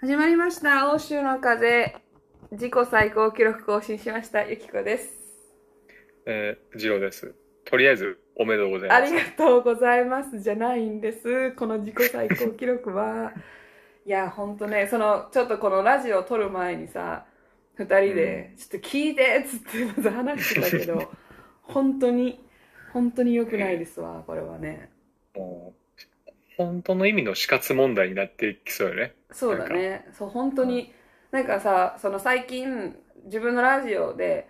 始まりました。欧州の風。自己最高記録更新しました。ゆきこです。えー、ジローです。とりあえず、おめでとうございます。ありがとうございます。じゃないんです。この自己最高記録は。いや、ほんとね、その、ちょっとこのラジオを撮る前にさ、二人で、ちょっと聞いてっつってまず話してたけど、本当に、本当に良くないですわ、これはね。もう本当の意味の死活問題になっていきそうよね。そうだね。そう、本当に、なんかさ、その最近、自分のラジオで、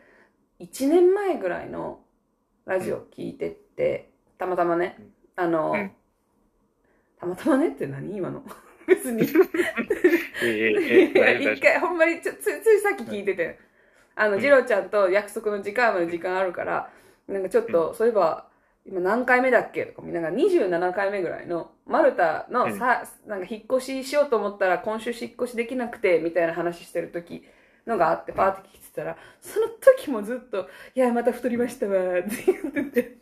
1年前ぐらいのラジオ聞いてって、たまたまね、あの、うん。たまたまねって何？今の。別に。一回、ほんまにちょつい、ついさっき聞いてて、あの、うん。ジロちゃんと約束の時間まで時間あるから、なんかちょっと、そういえば、今何回目だっけ？とか見ながら27回目ぐらいの、マルタのさ、なんか引っ越ししようと思ったら今週引っ越しできなくて、みたいな話してる時のがあって、パーって聞いてたら、その時もずっと、いや、また太りましたわ、って言ってて、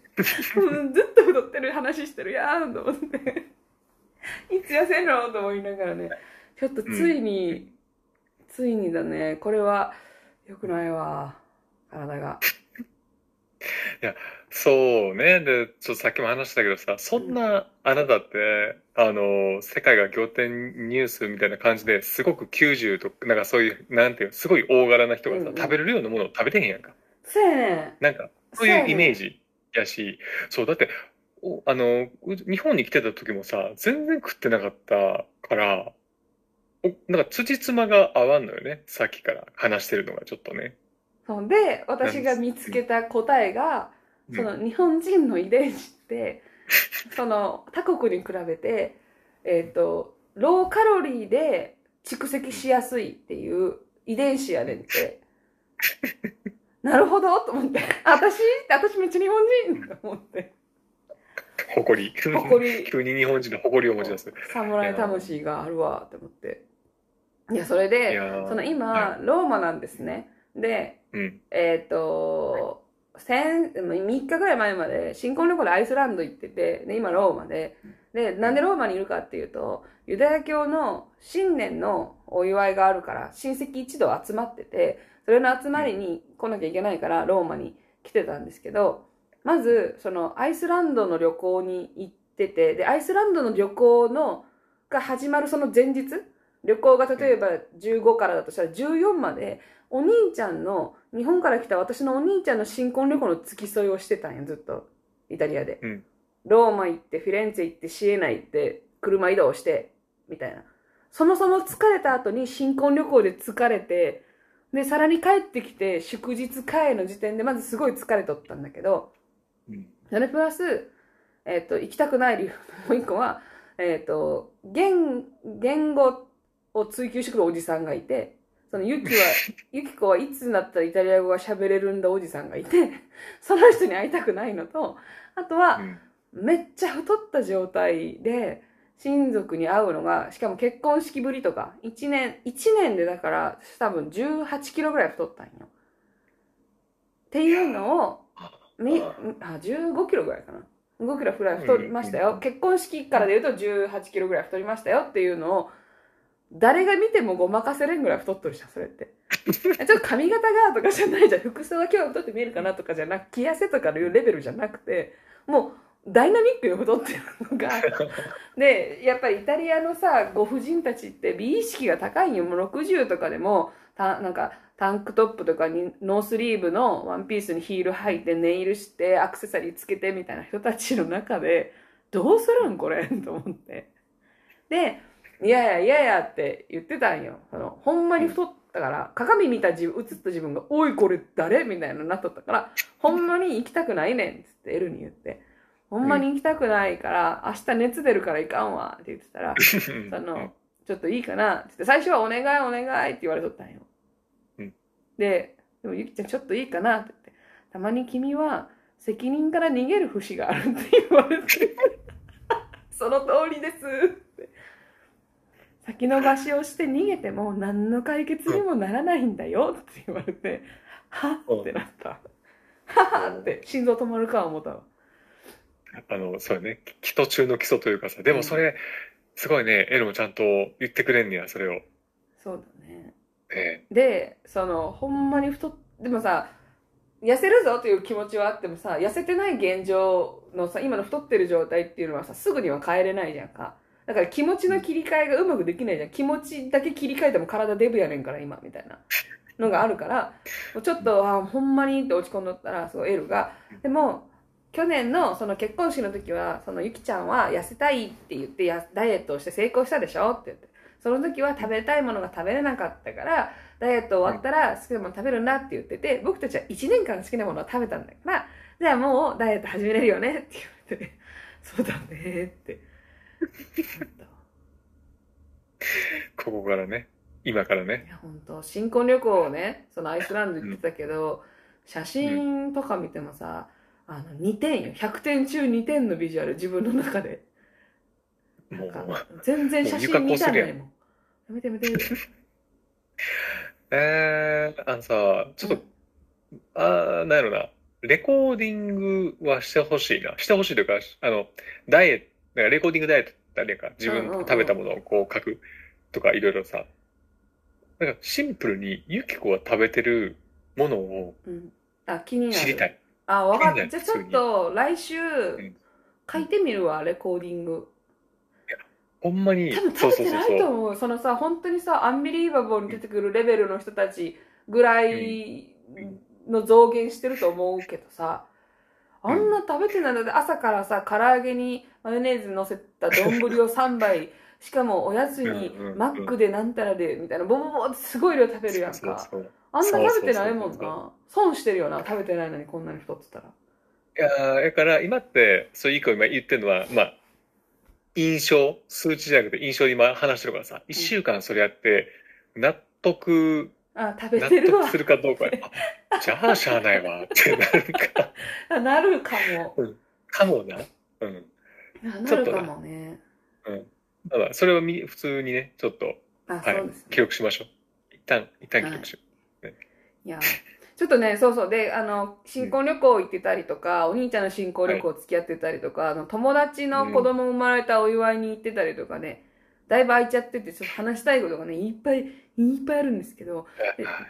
うんずっと太ってる話してるやん、と思って。いつ痩せんの？と思いながらね、ちょっとついに、ついにだね、これは良くないわ、体が。そうね。で、ちょっとさっきも話したけどさ、そんなあなたって、あの、世界が仰天ニュースみたいな感じですごく90とか、なんかそういう、なんていうの、すごい大柄な人がさうんう、ん食べれるようなものを食べてへんやんか。そうやねなんか、そういうイメージやし、そう、だって、おあの、う日本に来てた時もさ、全然食ってなかったから、おなんか辻褄が合わんのよね。さっきから話してるのがちょっとね。そうで、私が見つけた答えが、その日本人の遺伝子って、その他国に比べて、えっ、と、ローカロリーで蓄積しやすいっていう遺伝子やねんって。なるほどと思って。私？私めっちゃ日本人と思って。誇り。誇り 急に日本人の誇りを持ち出す。侍魂があるわって思って。いや、それいで、その今、ローマなんですね。で、うん。えっ、と、先、3日ぐらい前まで新婚旅行でアイスランド行ってて、で、今ローマで、で、なんでローマにいるかっていうと、ユダヤ教の新年のお祝いがあるから、親戚一同集まってて、それの集まりに来なきゃいけないから、ローマに来てたんですけど、まず、その、アイスランドの旅行に行ってて、で、アイスランドの旅行の、が始まるその前日、旅行が例えば15からだとしたら14まで、お兄ちゃんの、日本から来た私のお兄ちゃんの新婚旅行の付き添いをしてたんよ、ずっと。イタリアで。うんローマ行って、フィレンツェ行って、シエナ行って、車移動して、みたいな。そもそも疲れた後に新婚旅行で疲れて、で、さらに帰ってきて、祝日帰の時点でまずすごい疲れとったんだけど、うんそれプラス、えっ、と、行きたくない理由もう一個は、えっ、と、言、言語を追求してくるおじさんがいて、そのユキは、ユキコはいつになったらイタリア語が喋れるんだおじさんがいて、その人に会いたくないのと、あとは、うんめっちゃ太った状態で、親族に会うのが、しかも結婚式ぶりとか、1年、一年でだから、多分18キロぐらい太ったんよ。っていうのを、み、あ、15キロぐらいかな。5キロぐらい太りましたよ。うん結婚式からで言うと18キロぐらい太りましたよっていうのを、誰が見てもごまかせれんぐらい太っとるじゃん、それって。ちょっと髪型がとかじゃないじゃん。服装が今日は太って見えるかなとかじゃなく、着痩せとかいうレベルじゃなくて、もう、ダイナミックに太ってるのが、で、やっぱりイタリアのさ、ご婦人たちって美意識が高いんよ。もう60とかでも、たなんか、タンクトップとかにノースリーブのワンピースにヒール履いてネイルしてアクセサリーつけてみたいな人たちの中で、どうするんこれ？と思って。で、いやいやいやいやって言ってたんよ。その、ほんまに太ったから、鏡見た自分、映った自分が、おいこれ誰？みたいななっとったから、ほんまに行きたくないねんっつってエルに言って。ほんまに行きたくないから、明日熱出るから行かんわって言ってたら、その、ちょっといいかなっって、最初はお願いお願いって言われとったんよ。うんで、でもゆきちゃんちょっといいかなって言って、たまに君は責任から逃げる節があるって言われて、その通りです。先延ばしをして逃げても何の解決にもならないんだよって言われて、はっってなった。は はって心臓止まるか思ったわ。あの、そうよね。基礎中の基礎というかさ、でもそれ、すごいね、エルもちゃんと言ってくれんねや、それを。そうだね。えで、その、ほんまに太っ、でもさ、痩せるぞという気持ちはあってもさ、痩せてない現状のさ、今の太ってる状態っていうのはさ、すぐには変えれないじゃんか。だから気持ちの切り替えがうまくできないじゃん。気持ちだけ切り替えても体デブやねんから、今、みたいなのがあるから、ちょっと、あほんまにって落ち込んどったら、そう、エルが、でも、去年のその結婚式の時は、そのゆきちゃんは痩せたいって言ってや、ダイエットをして成功したでしょって言って。その時は食べたいものが食べれなかったから、ダイエット終わったら好きなもの食べるんだって言ってて、僕たちは1年間好きなものを食べたんだから、じゃあもうダイエット始めれるよねって言われて、そうだねって。ここからね、今からいね。や本当。新婚旅行をねそのアイスランド行ってたけど、写真とか見てもさあの2点よ。100点中2点のビジュアル自分の中で。もう、全然写真見たないもん。やめてやめて。えー、あのさ、ちょっと、あー、なんやろな、レコーディングはしてほしいな。してほしいというか、あの、ダイエット、かレコーディングダイエットってあれやんか、自分食べたものをこう書くとかいろいろさ、なんかシンプルにユキコが食べてるものをうん、あ気に知りたい。あ分かっ気になる。たじゃあちょっと来週ん。書いてみるわレコーディング。ほんまに、多分そう食べてないと。思う。そのさ本当にさアンビリーバボーに出てくるレベルの人たちぐらいの増減してると思うけどさあんな食べてないので朝からさ唐揚げにマヨネーズ乗せた丼を3杯。しかもおやつにマックでなんたらでみたいな。ボボボってすごい量食べるやんか。あんな食べてないもんな。損してるよな食べてないのにこんなに太ってたら。いやーだから今って、そういう一個今言ってるのは、まあ、印象、数値じゃなくて印象で今話してるからさ、一週間それやって、納得、あ食べ納てるわ。得するかどうか、あ じゃあしゃあないわってなるか、あなるかも。かもな。うん。な。なるかもね。ただ、それをみ普通にね、ちょっと、あはいね、記録しましょう。一旦、一旦記録しよいや、ちょっとね、そうそう。で、あの、新婚旅行行ってたりとか、お兄ちゃんの新婚旅行付き合ってたりとか、あの、友達の子供生まれたお祝いに行ってたりとかね、だいぶ空いちゃってて、ちょっと話したいことがね、いっぱい、いっぱいあるんですけど、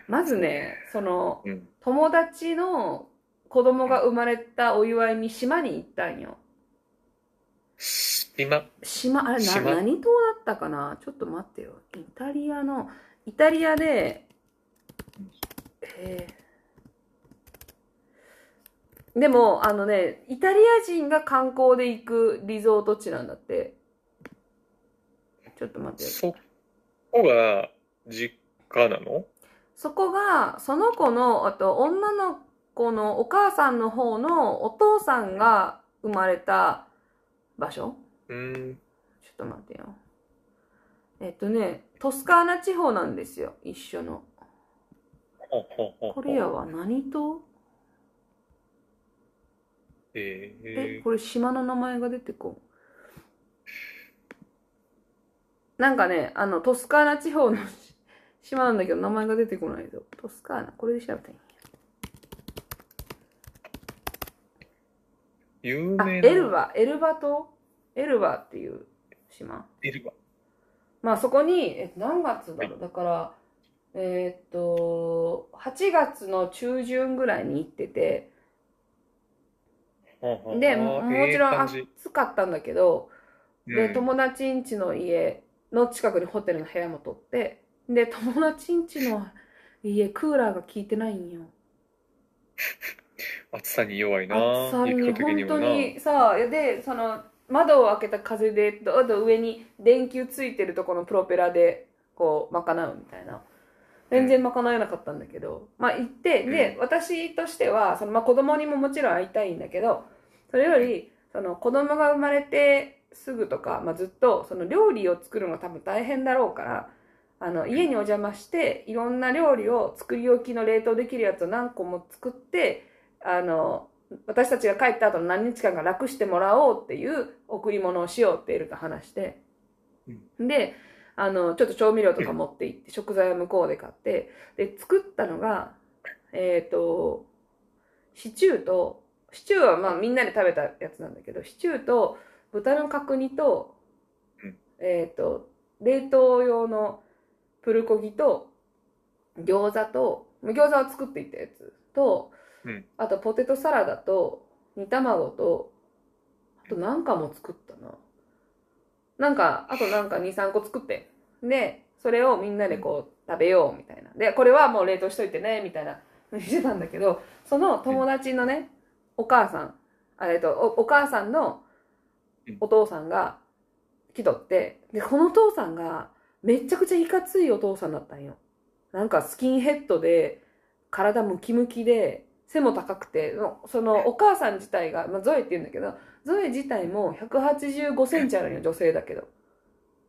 まずね、その、うん。友達の子供が生まれたお祝いに島に行ったんよ。今、島、あれな、島？何島だったかな？ちょっと待ってよ。イタリアの、イタリアで、えーでも、あのね、イタリア人が観光で行くリゾート地なんだって。ちょっと待ってよ。そこが実家なの？そこが、その子の、あと女の子のお母さんの方のお父さんが生まれた場所？うん。ちょっと待ってよ。えっとね、トスカーナ地方なんですよ、一緒の。ほうほうほうほうコリアは何島？ええ、ーこれ島の名前が出てこん。なんかね、あの、トスカーナ地方のし 島なんだけど、名前が出てこないぞ。トスカーナ、これで調べたらい有名な。エルバ、エルバ島？エルバっていう島？エルバ。まあそこに、え何月だろう、だから、えーっと、8月の中旬ぐらいに行ってて、で、ももちろん暑かったんだけど、で、友達ん家の家の近くにホテルの部屋も取って、で、友達ん家の家、クーラーが効いてないんよ。暑さに弱いな暑さに本当にさ、で、その、窓を開けた風で、どんどん上に電球ついてるとこのプロペラで、こう、賄うみたいな。全然賄えなかったんだけど、まあ行って、で、私としては、その、まあ子供にももちろん会いたいんだけど、それより、その子供が生まれてすぐとか、まあずっと、その料理を作るのが多分大変だろうから、あの、家にお邪魔して、いろんな料理を作り置きの冷凍できるやつを何個も作って、あの、私たちが帰った後の何日間か楽してもらおうっていう贈り物をしようってエルと話して、で、あの、ちょっと調味料とか持って行って、食材は向こうで買って、で、作ったのが、えっ、と、シチューと、シチューはまあみんなで食べたやつなんだけど、シチューと豚の角煮とうん、えっ、と、冷凍用のプルコギと餃子と餃子を作っていったやつと、うん。あとポテトサラダと煮卵とあとなんかも作ったな。なんかあとなんか23個作ってでそれをみんなでこう食べようみたいな。でこれはもう冷凍しといてねみたいなしてたんだけどその友達のねお母さんあえっとおお母さんのお父さんが来とってでこのお父さんがめちゃくちゃいかついお父さんだったんよ。なんかスキンヘッドで体ムキムキで背も高くてのそのお母さん自体が、まあ、ゾエって言うんだけどゾエ自体も185センチあるんよ女性だけど。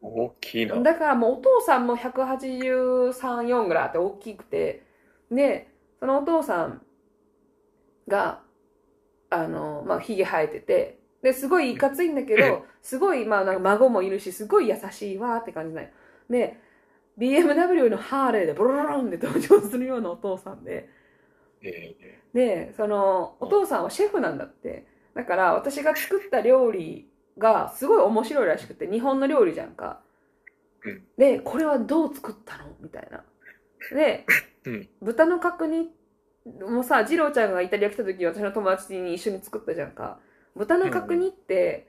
大きいな。だからもうお父さんも183、4ぐらいあって大きくて、で、そのお父さんが、あの、まあ、髭生えてて、で、すごいいかついんだけうんど、すごい、まあ、なんか孫もいるし、すごい優しいわーって感じなんよ。で、BMW のハーレーでブルルルンで登場するようなお父さんで、えで、その、お父さんはシェフなんだって。だから、私が作った料理がすごい面白いらしくて、日本の料理じゃんか。うんで、これはどう作ったの？みたいな。で、うん豚の角煮もさ、二郎ちゃんがイタリア来た時私の友達に一緒に作ったじゃんか。豚の角煮って、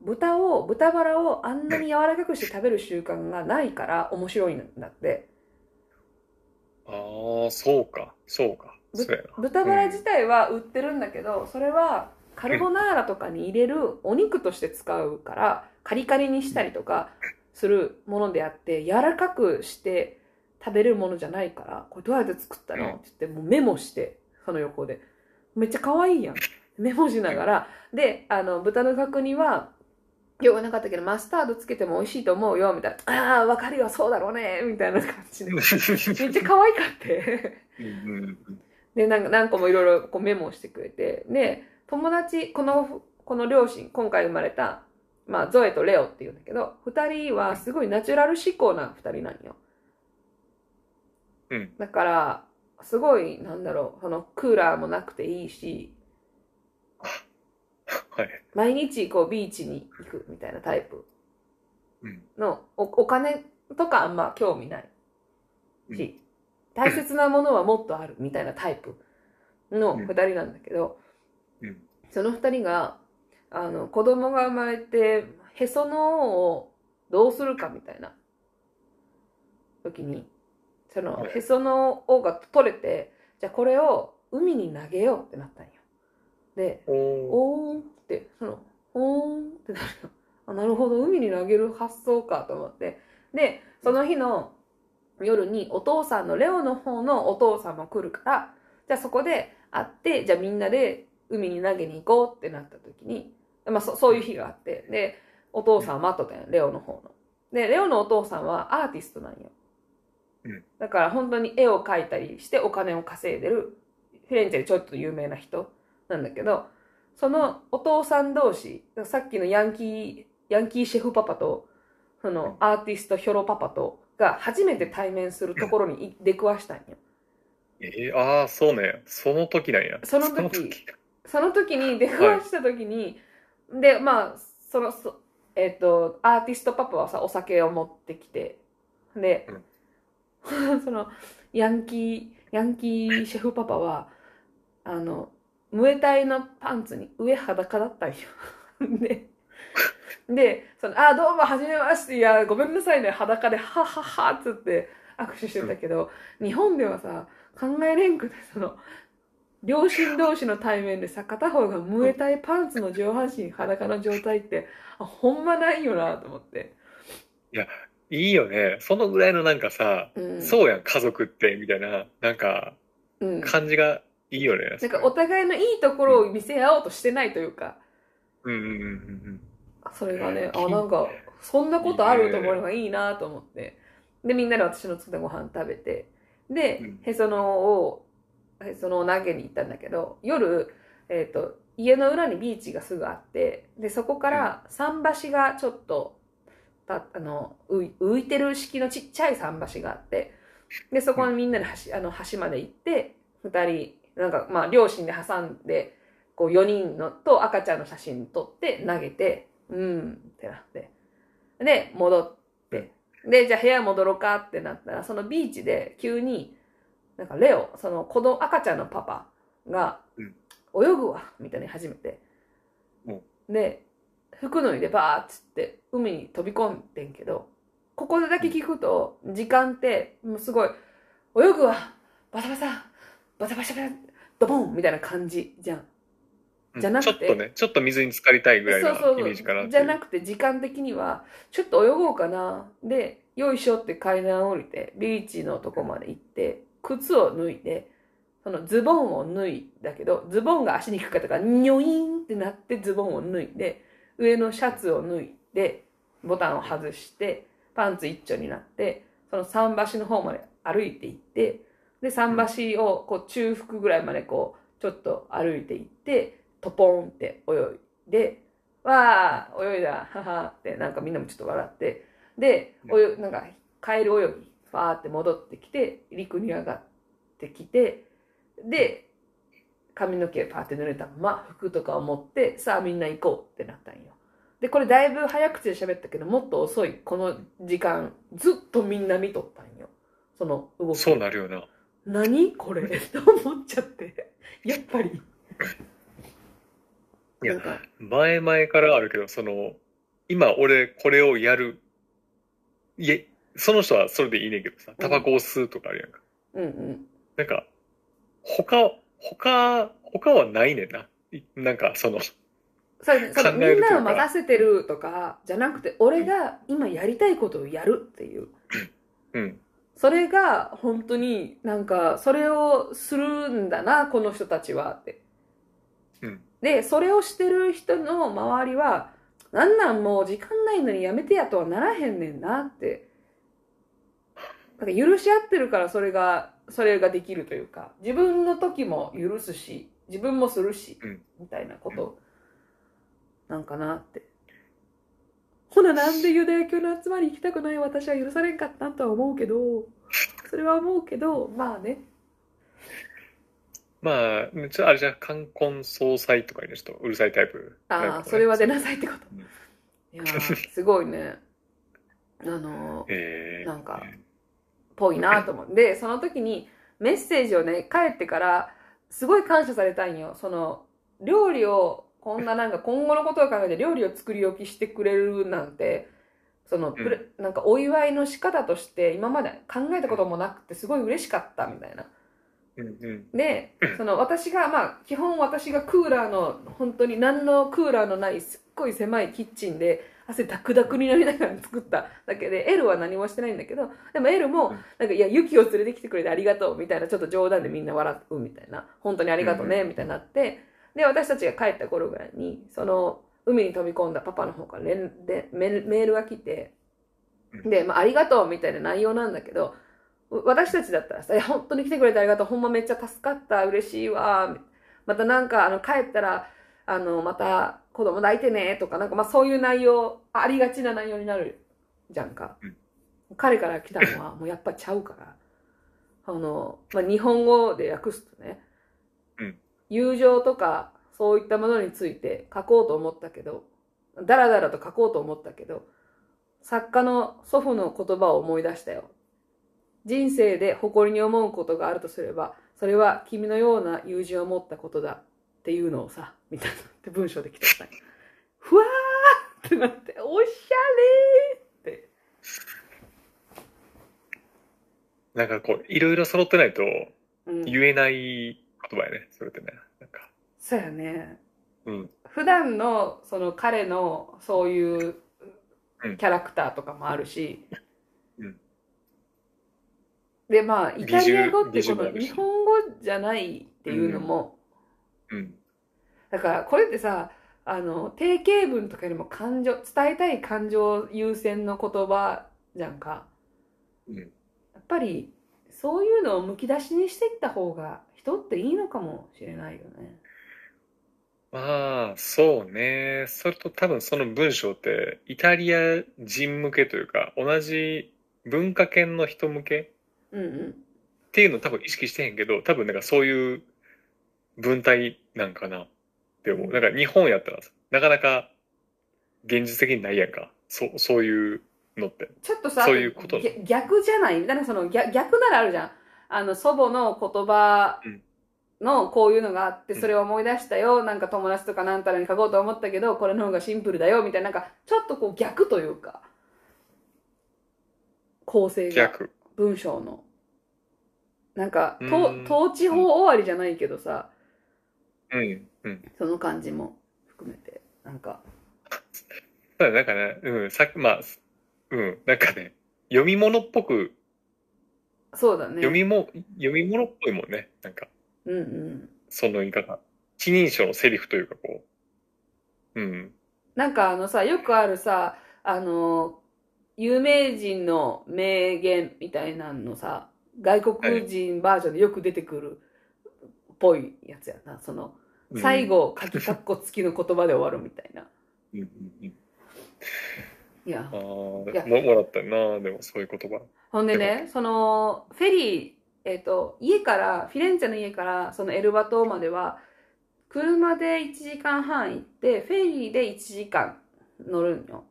豚を、豚バラをあんなに柔らかくして食べる習慣がないから面白いんだって。ああ、そうか、そうか。豚バラ自体は売ってるんだけど、それはカルボナーラとかに入れるお肉として使うからカリカリにしたりとかするものであって柔らかくして食べれるものじゃないからこれどうやって作ったの？うんって言ってもうメモしてその横で。めっちゃ可愛いやんメモしながら。であの豚の角煮はよくなかったけどマスタードつけても美味しいと思うよみたいな。ああわかるよそうだろうねみたいな感じで。めっちゃ可愛かって。で、なんか何個もいろいろこうメモをしてくれて、で、友達、この、この両親、今回生まれた、まあ、ゾエとレオっていうんだけど、二人はすごいナチュラル思考な二人なんよ。うん。だから、すごい、なんだろう、そのクーラーもなくていいし、はい。毎日こうビーチに行くみたいなタイプ。うん。の、おお金とかあんま興味ないうん。し、大切なものはもっとあるみたいなタイプの二人なんだけど、うん。その二人が、あの、子供が生まれて、へその緒をどうするかみたいな。時に、そのはい。へその緒が取れて、じゃあこれを海に投げようってなったんよ。で、おーんって、その、おーんってなるよ。あ、なるほど、海に投げる発想かと思って。で、その日の夜にお父さんの、レオの方のお父さんも来るから、じゃあそこで会って、じゃあみんなで海に投げに行こうってなった時に、まあそそういう日があって、で、お父さん待っとったんよ、レオの方の。で、レオのお父さんはアーティストなんよ。うんだから本当に絵を描いたりしてお金を稼いでる、フィレンツェでちょっと有名な人なんだけど、そのお父さん同士、さっきのヤンキー、ヤンキーシェフパパと、そのアーティストヒョロパパとが初めて対面するところにい出くわしたんよ。えー、ああ、そうね。その時なんや。その時その時に出くわした時に、で、まあ、その、そえっ、と、アーティストパパはさ、お酒を持ってきて、で、その、ヤンキー、ヤンキーシェフパパは、あの、ムエタイのパンツに上裸だったんよ。で、で、その、あ、どうも、はじめまして、いや、ごめんなさいね、裸で、はっはっはっつって握手してたけど、日本ではさ、考えれんくて、その、両親同士の対面でさ、片方がムエタイパンツの上半身裸の状態って、あ、ほんまないよなと思って。いいよね。そのぐらいのなんかさ、うん。そうやん、家族って、みたいな、なんか、うん。感じがいいよね。なんかお互いのいいところを見せ合おうとしてないというか、うんうんうんうんそれがね、あ、うんなんか、そんなことあると思うのがいいなと思って。で、みんなで私の作ったご飯食べて、でうん、へその緒を、へその緒を投げに行ったんだけど、夜、えっ、と、家の裏にビーチがすぐあって、で、そこから桟橋がちょっと、たあの浮い浮いてる式のちっちゃい桟橋があって、で、そこにみんなで橋、あの、橋まで行って、二人、なんか、まあ、両親で挟んで、こう、4人のと赤ちゃんの写真撮って投げて、うんってなって。で、戻って。で、じゃあ部屋戻ろうかってなったら、そのビーチで急に、なんかレオ、その子供、赤ちゃんのパパがうん、泳ぐわ、みたいに始めて。で、服脱いでバーっつって海に飛び込んでんけど、ここでだけ聞くと、時間って、もうすごい、泳ぐわ、バサバサ、バサバサバサ、ドボンみたいな感じじゃん。うん。じゃなくてちょっとね、ちょっと水に浸かりたいぐらいのイメージかなじゃなくて時間的にはちょっと泳ごうかな。でよいしょって階段降りてビーチのとこまで行って靴を脱いでそのズボンを脱いだけどズボンが足に引っかかったからニョイーンってなってズボンを脱いで上のシャツを脱いでボタンを外してパンツ一丁になってその桟橋の方まで歩いて行ってで桟橋をこう中腹ぐらいまでこうちょっと歩いて行ってトポンって泳いで、わあ、泳いだ、ははって、なんかみんなもちょっと笑って、で、泳いなんか、帰る泳ぎ、ファーって戻ってきて、陸に上がってきて、で、髪の毛パーって濡れたまま、服とかを持って、さあみんな行こうってなったんよ。で、これだいぶ早口で喋ったけど、もっと遅い、この時間、ずっとみんな見とったんよ。その動き。そうなるよな。何？これ と思っちゃって。やっぱり。いやなんか前々からあるけど、その、今俺これをやる。いえ、その人はそれでいいねんけどさ、タバコを吸うとかあるやんか。うんうん。なんか、他、他、他はないねんな。いなんか、その、それその考えるというかみんなを任せてるとかじゃなくて俺が今やりたいことをやるっていううん。それが本当になんかそれをするんだなこの人たちはって、うん。でそれをしてる人の周りはなんなんもう時間ないのにやめてやとはならへんねんなって。なんか許し合ってるからそれがそれができるというか。自分の時も許すし自分もするし、うん。みたいなこと。なんかなってほななんでユダヤ教の集まり行きたくない私は許されんかったんとは思うけどそれは思うけどまあねまあ、ちょっとあれじゃん、冠婚葬祭とかいうのちょっとうるさいタイプ。ああ、それは出なさいってことうん。いやーすごいね。あのー、えー、なんかぽいなと思う。で、その時にメッセージをね、帰ってから、すごい感謝されたんよ。その、料理を、こんななんか今後のことを考えて料理を作り置きしてくれるなんて、その、プレなんかお祝いの仕方として今まで考えたこともなくてすごい嬉しかったみたいな。うんうん。で、その私が、まあ、基本私がクーラーの、本当に何のクーラーのないすっごい狭いキッチンで、汗ダクダクになりながら作っただけで、L は何もしてないんだけど、でも L もうん、なんか、いや、ユキを連れてきてくれてありがとうみたいな、ちょっと冗談でみんな笑うみたいな、本当にありがとうね、みたいになって、で、私たちが帰った頃ぐらいに、その、海に飛び込んだパパの方から連でメールが来て、で、まあ、ありがとうみたいな内容なんだけど、う私たちだったらさ、いや、本当に来てくれてありがとう、ほんまめっちゃ助かった、嬉しいわ、またなんか、あの、帰ったら、あの、また子供抱いてね、とか、なんかまあそういう内容、ありがちな内容になるじゃんか。うん。彼から来たのは、もうやっぱちゃうから、あの、まあ日本語で訳すとね、うん友情とか、そういったものについて書こうと思ったけど、だらだらと書こうと思ったけど、作家の祖父の言葉を思い出したよ。人生で誇りに思うことがあるとすれば、それは君のような友人を持ったことだっていうのをさ、みたいなって文章で来てた。ふわーってなって、おしゃれーって。なんかこう、いろいろ揃ってないとうん。言えない言葉やね、それってね。なんか、そうやね。うん。普段のその彼のそういううんキャラクターとかもあるし、うんでまあイタリア語ってこの日本語じゃないっていうのも、うん。だからこれってさあの定型文とかよりも感情伝えたい感情優先の言葉じゃんかうん。やっぱりそういうのをむき出しにしていった方が人っていいのかもしれないよねまあ、そうね。それと多分その文章って、イタリア人向けというか、同じ文化圏の人向けうんうんっていうのを多分意識してへんけど、多分なんかそういう文体なんかなって思う。なんか日本やったらさなかなか現実的にないやんか。そう、そういうのって。ちょっとさ、そういうこと逆逆じゃない？みたいな、その逆逆ならあるじゃん。あの、祖母の言葉のこういうのがあって、うんそれを思い出したよ。なんか友達とかなんたらに書こうと思ったけど、これの方がシンプルだよ。みたいな、なんか、ちょっとこう逆というか、構成が、逆。文章の。なんか、と統治法終わりじゃないけどさ、うん。うん。その感じも含めて、なんか、そうだねなんかね、うん、さっき、まあ、うん、なんかね、読み物っぽく、そうだね。読みも、読み物っぽいもんね。なんか、うんうん。その言い方。一人称のセリフというか、こう。うん。なんかあのさ、よくあるさ、あの、有名人の名言みたいなのさ、外国人バージョンでよく出てくるっぽいやつやな。その、うん最。後、鍵括弧付きの言葉で終わるみたいな。うんうんうんいやあ。いやもらったよな、でもそういう言葉。ほんでね、その、フェリー、えっ、と、家から、フィレンツェの家から、そのエルバ島までは、車で1時間半行って、フェリーで1時間乗るんよ。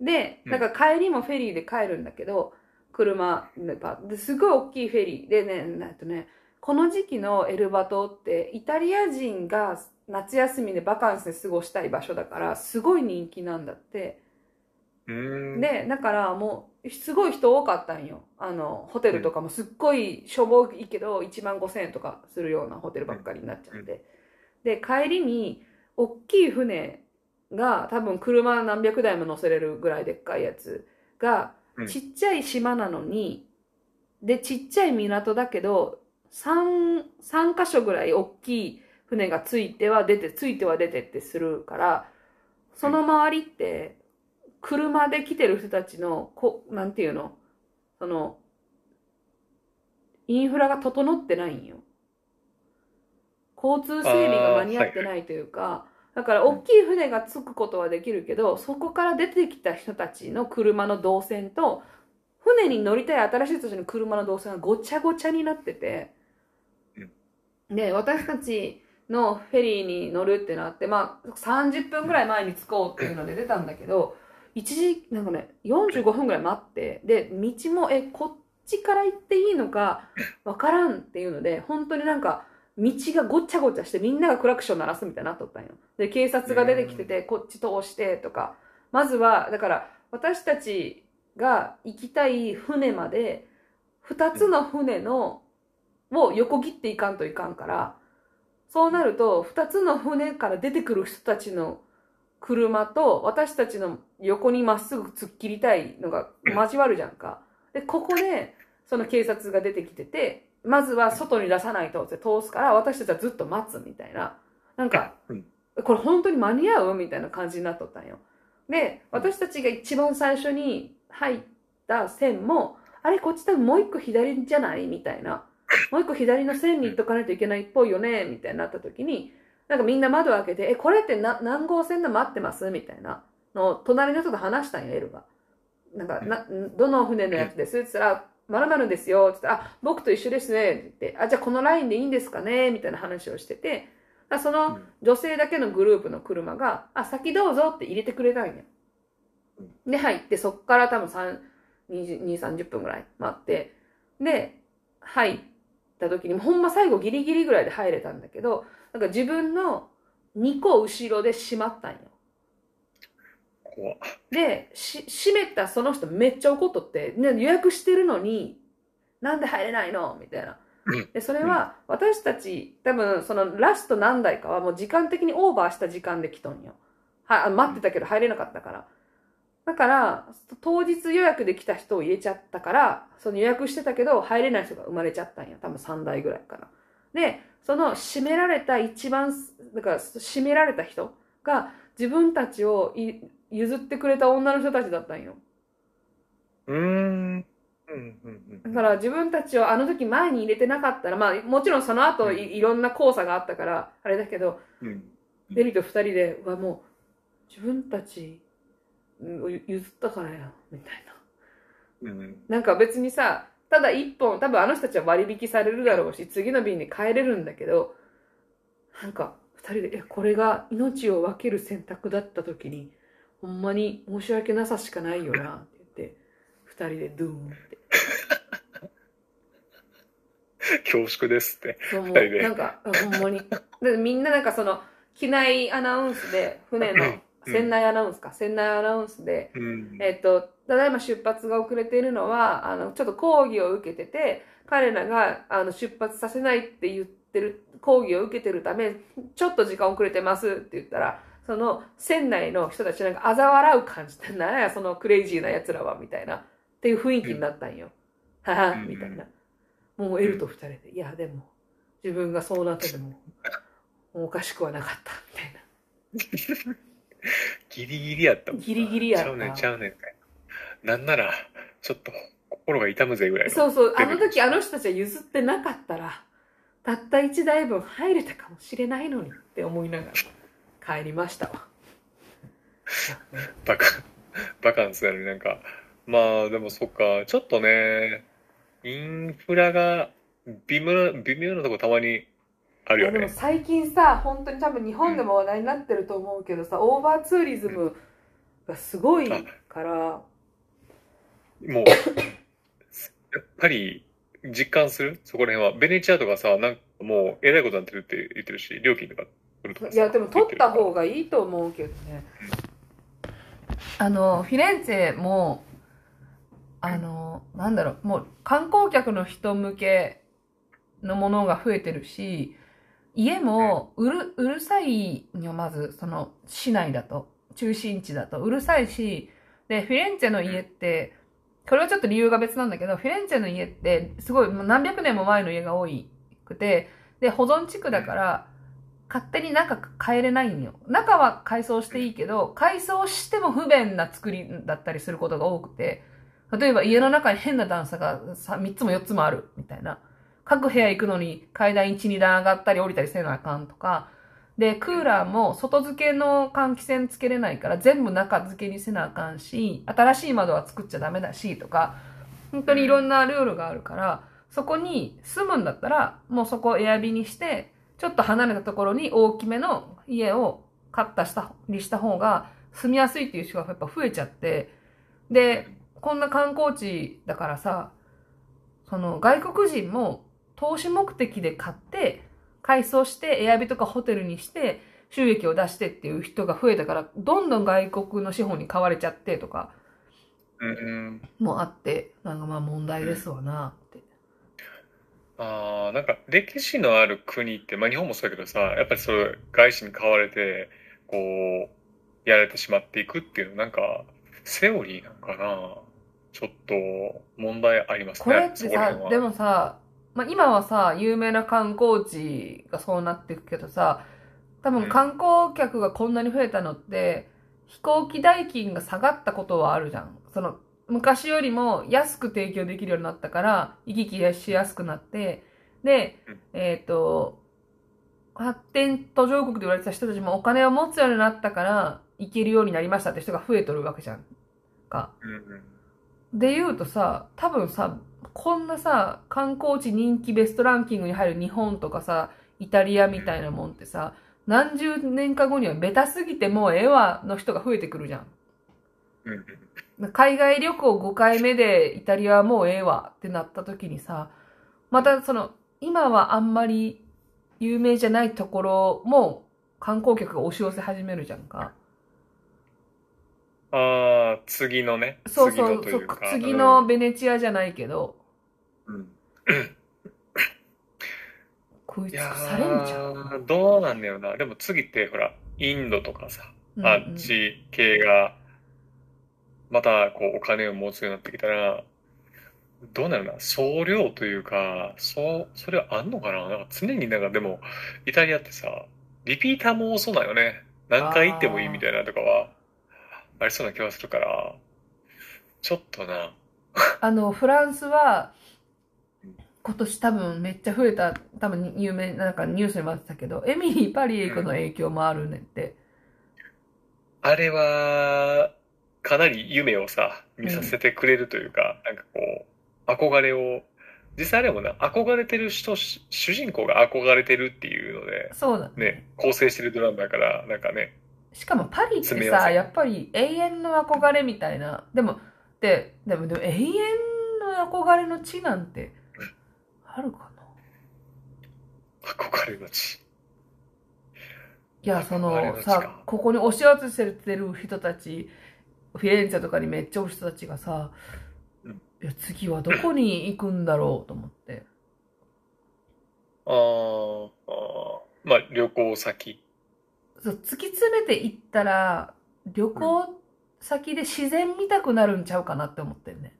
で、うんだから帰りもフェリーで帰るんだけど、車でパですごい大きいフェリーでね、なんとね、この時期のエルバ島って、イタリア人が夏休みでバカンスで過ごしたい場所だから、すごい人気なんだって。で、だからもう、すごい人多かったんよ。あの、ホテルとかもすっごいしょぼいけど、1万5千円とかするようなホテルばっかりになっちゃって。で、帰りに、大きい船が、多分車何百台も乗せれるぐらいでっかいやつがう、んちっちゃい島なのに、で、ちっちゃい港だけど、3、三箇所ぐらい大きい船がついては出て、ついては出てってするから、その周りって、車で来てる人たちの、こ、なんていうの？その、インフラが整ってないんよ。交通整備が間に合ってないというか、だから大きい船が着くことはできるけど、そこから出てきた人たちの車の動線と、船に乗りたい新しい人たちの車の動線がごちゃごちゃになってて、で、私たちのフェリーに乗るってなって、まあ、30分ぐらい前に着こうっていうので出たんだけど、1時、なんかね、45分ぐらい待って、で、道も、え、こっちから行っていいのかわからんっていうので、本当になんか、道がごちゃごちゃしてみんながクラクション鳴らすみたいになっとったんよ。で、警察が出てきてて、こっち通してとか。まずは、だから、私たちが行きたい船まで、二つの船の、を横切っていかんといかんから、そうなると、二つの船から出てくる人たちの車と私たちの横にまっすぐ突っ切りたいのが交わるじゃんか。で、ここで、その警察が出てきてて、まずは外に出さないとって通すから、私たちはずっと待つみたいな。なんか、うんこれ本当に間に合うみたいな感じになっとったんよ。で、私たちが一番最初に入った線も、あれ、こっち多分もう一個左じゃないみたいな。もう一個左の線に行っとかないといけないっぽいよねみたいになった時に、なんかみんな窓開けて、え、これってな何号線で待ってます？みたいなのを隣の人と話したんよ、エルが。なんか、な、どの船のやつです？って言ったら、まるまるですよ。って言ったら、あ、僕と一緒ですね。って言って、あ、じゃあこのラインでいいんですかね？みたいな話をしてて、あその女性だけのグループの車が、あ、先どうぞって入れてくれたんよ。で、入って、そっから多分3、20 2、30分ぐらい待って、で、入った時に、ほんま最後ギリギリぐらいで入れたんだけど、なんか自分の2個後ろで閉まったんよ。で、し、閉めたその人めっちゃ怒っとって、ね、予約してるのに、なんで入れないの？みたいなうん。で、それは、私たち、多分、そのラスト何台かはもう時間的にオーバーした時間で来とんよ。は待ってたけど入れなかったから。だから、当日予約で来た人を入れちゃったから、その予約してたけど入れない人が生まれちゃったんよ。多分3台ぐらいかな。で、その閉められた一番、だから閉められた人が自分たちをい譲ってくれた女の人たちだったんよ。うーん。うんうんうん。だから自分たちをあの時前に入れてなかったら、まあもちろんその後いいろんな交差があったから、あれだけど、うん。デリと二人で、うわ、もう自分たちを譲ったからや、みたいな。うん。なんか別にさ、ただ一本、多分あの人たちは割引されるだろうし、次の便に帰れるんだけど、なんか二人で、え、これが命を分ける選択だった時に、ほんまに申し訳なさしかないよな、って言って、二人でドゥーンって。恐縮ですって。なんか、ほんまに。でみんななんかその、機内アナウンスで、船の、うん船内アナウンスか、船内アナウンスで、うん。えっと、ただいま出発が遅れているのは、あの、ちょっと講義を受けてて、彼らが、あの、出発させないって言ってる、講義を受けてるため、ちょっと時間遅れてますって言ったら、その、船内の人たちなんか嘲笑う感じで、なんや、そのクレイジーな奴らは、みたいな、っていう雰囲気になったんよ。はは、うんみたいな。もうエルと二人で、いや、でも、自分がそうなってても、もうおかしくはなかった、みたいな。ギリギリやったもんなギリギリやったちゃうねん、ちゃうねん。なんなら、ちょっと、心が痛むぜぐらいの。そうそう、あの時あの人たちは譲ってなかったら、たった一台分入れたかもしれないのにって思いながら帰りましたわ。バカ、バカンスなのになんか、まあでもそっか、ちょっとね、インフラが微妙な、微妙なとこたまにあるいやでもよね。最近さ、本当に多分日本でも話題になってると思うけどさ、オーバーツーリズムがすごいから、もう、やっぱり実感する？そこら辺は。ベネチアとかさ、なんかもう、えらいことになってるって言ってるし、料金とか取るとかさいやでも取った方が。がいいと思うけどね。あの、フィレンツェも、あの、なんだろう、もう観光客の人向けのものが増えてるし、家もうる、うるさいよ、まず、その、市内だと、中心地だと、うるさいし、で、フィレンツェの家って、これはちょっと理由が別なんだけど、フィレンツェの家って、すごい、もう何百年も前の家が多くて、で、保存地区だから、勝手に中変えれないんよ。中は改装していいけど、改装しても不便な作りだったりすることが多くて、例えば家の中に変な段差が3つも4つもあるみたいな。各部屋行くのに階段1、2段上がったり降りたりせなあかんとか。で、クーラーも外付けの換気扇つけれないから全部中付けにせなあかんし、新しい窓は作っちゃダメだしとか、本当にいろんなルールがあるから、そこに住むんだったら、もうそこをエアビにして、ちょっと離れたところに大きめの家を買ったしたりした方が住みやすいっていう人がやっぱ増えちゃって、で、こんな観光地だからさ、その外国人も投資目的で買って、改装してエアビとかホテルにして収益を出してっていう人が増えたから、どんどん外国の資本に買われちゃってとか。もあって、なんかまあ問題ですわなって。ああ、なんか歴史のある国って、まあ日本もそうだけどさ、やっぱりそれ外資に買われて、こう、やられてしまっていくっていうの、なんか、セオリーなんかな。ちょっと問題ありますこれね、ってさ。でもさ、まあ、今はさ、有名な観光地がそうなっていくけどさ、多分観光客がこんなに増えたのって、飛行機代金が下がったことはあるじゃん。その、昔よりも安く提供できるようになったから、行き来しやすくなって、でうん、えっ、と、発展途上国で言われてた人たちもお金を持つようになったから、行けるようになりましたって人が増えとるわけじゃんか。で言うとさ、多分さ、こんなさ、観光地人気ベストランキングに入る日本とかさ、イタリアみたいなもんってさ、何十年か後にはベタすぎてもうええわの人が増えてくるじゃん。海外旅行5回目でイタリアはもうええわってなった時にさ、またその、今はあんまり有名じゃないところも観光客が押し寄せ始めるじゃんか。ああ、次のね、そうそう。そう次のベネチアじゃないけど、うん 食いいや尽くされんじゃん。ー、どうなんだよな。でも次って、ほら、インドとかさ、うんあっち系が、また、こう、お金を持つようになってきたら、どうなるな、総量というか、そう、それはあんのかな？なんか常になんか、でも、イタリアってさ、リピーターも多そうだよね。何回行ってもいいみたいなとかは、ありそうな気がするから、ちょっとな、あの、フランスは、今年多分めっちゃ増えた、多分有名、なんかニュースにもあってたけど、エミリー・パリへ行くの影響もあるねんって。あれは、かなり夢をさ、見させてくれるというか、なんかこう、憧れを、実際あれもな、憧れてる人、し主人公が憧れてるっていうので、そうだね。ね、構成してるドラマだから、なんかね、しかもパリってさ、やっぱり永遠の憧れみたいな、でも、で、でも、でも永遠の憧れの地なんて、あるかな？憧れの地。いや、そのさ、ここに押し寄せてる人たち、フィレンツェとかにめっちゃおる人たちがさ、うんいや、次はどこに行くんだろうと思って。あーあー、まあ旅行先。そう、突き詰めていったら、旅行先で自然見たくなるんちゃうかなって思ってんね。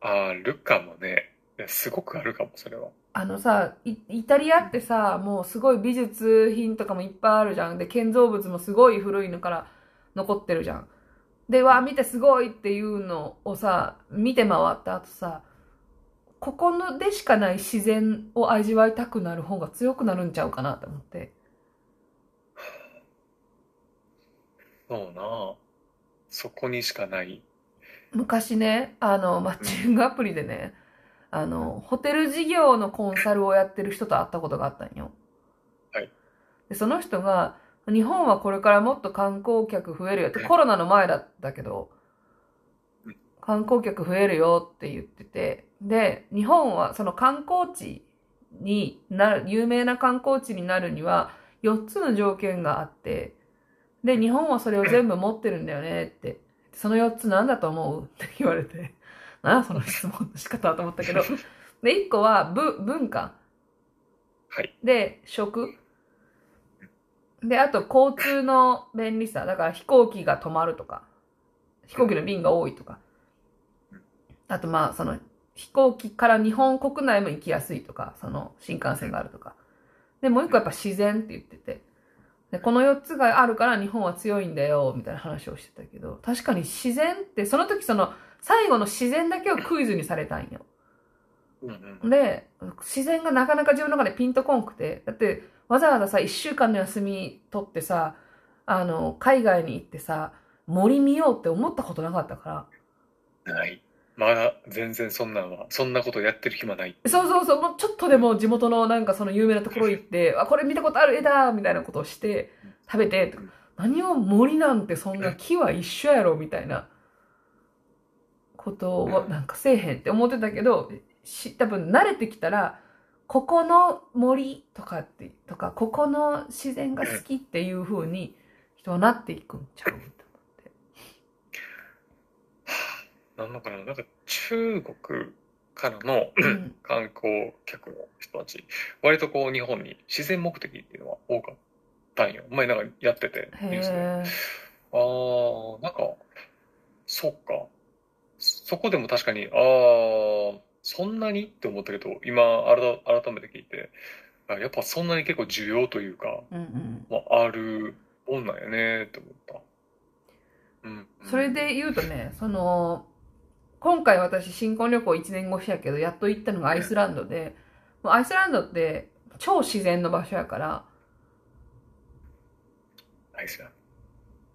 あるかもね。すごくあるかも、それは。あのさ、イイタリアってさ、もうすごい美術品とかもいっぱいあるじゃん。で、建造物もすごい古いのから残ってるじゃん。で、わあ、見てすごいっていうのをさ、見て回った後さ、ここのでしかない自然を味わいたくなる方が強くなるんちゃうかなと思って。そうなそこにしかない。昔ね、あの、マッチングアプリでね、あの、ホテル事業のコンサルをやってる人と会ったことがあったんよ。はい。で、その人が、日本はこれからもっと観光客増えるよって、コロナの前だったけどうん、観光客増えるよって言ってて、で、日本はその観光地になる、有名な観光地になるには、4つの条件があって、で、日本はそれを全部持ってるんだよねって。その4つなんだと思う？って言われて、なその質問の仕方と思ったけど、で、1個はぶ文化。はい。で、食。で、あと交通の便利さ。だから飛行機が止まるとか、飛行機の便が多いとか。あとまあ、その飛行機から日本国内も行きやすいとか、その新幹線があるとか。で、もう一個やっぱ自然って言ってて。で、この4つがあるから日本は強いんだよ、みたいな話をしてたけど、確かに自然って、その時その最後の自然だけをクイズにされたんよ。で、自然がなかなか自分の中でピンとこんくて、だってわざわざさ、一週間の休み取ってさ、あの、海外に行ってさ、森見ようって思ったことなかったから。ない。まだ全然そんなんは、そんなことやってる暇ない。そうそうそう、もうちょっとでも地元のなんかその有名なところ行って、あ、これ見たことある絵だみたいなことをして、食べて、何を森なんてそんな木は一緒やろみたいなことをなんかせえへんって思ってたけど、し多分慣れてきたら、ここの森とかって、とか、ここの自然が好きっていう風に人はなっていくんちゃうと思って。なんのかななんか中国からのうん観光客の人たち、割とこう日本に自然目的っていうのは多かったんよ。前なんかやってて、ニュースで。へああ、なんか、そっか。そこでも確かに、ああ、そんなにって思ったけど、今改、改めて聞いて、あやっぱそんなに結構需要というか、え。うんうん。まあ、あるもんなんやねって思った。うん。それで言うとね、その、今回私新婚旅行1年越しやけど、やっと行ったのがアイスランドで、もうアイスランドって超自然の場所やから、ナイスな。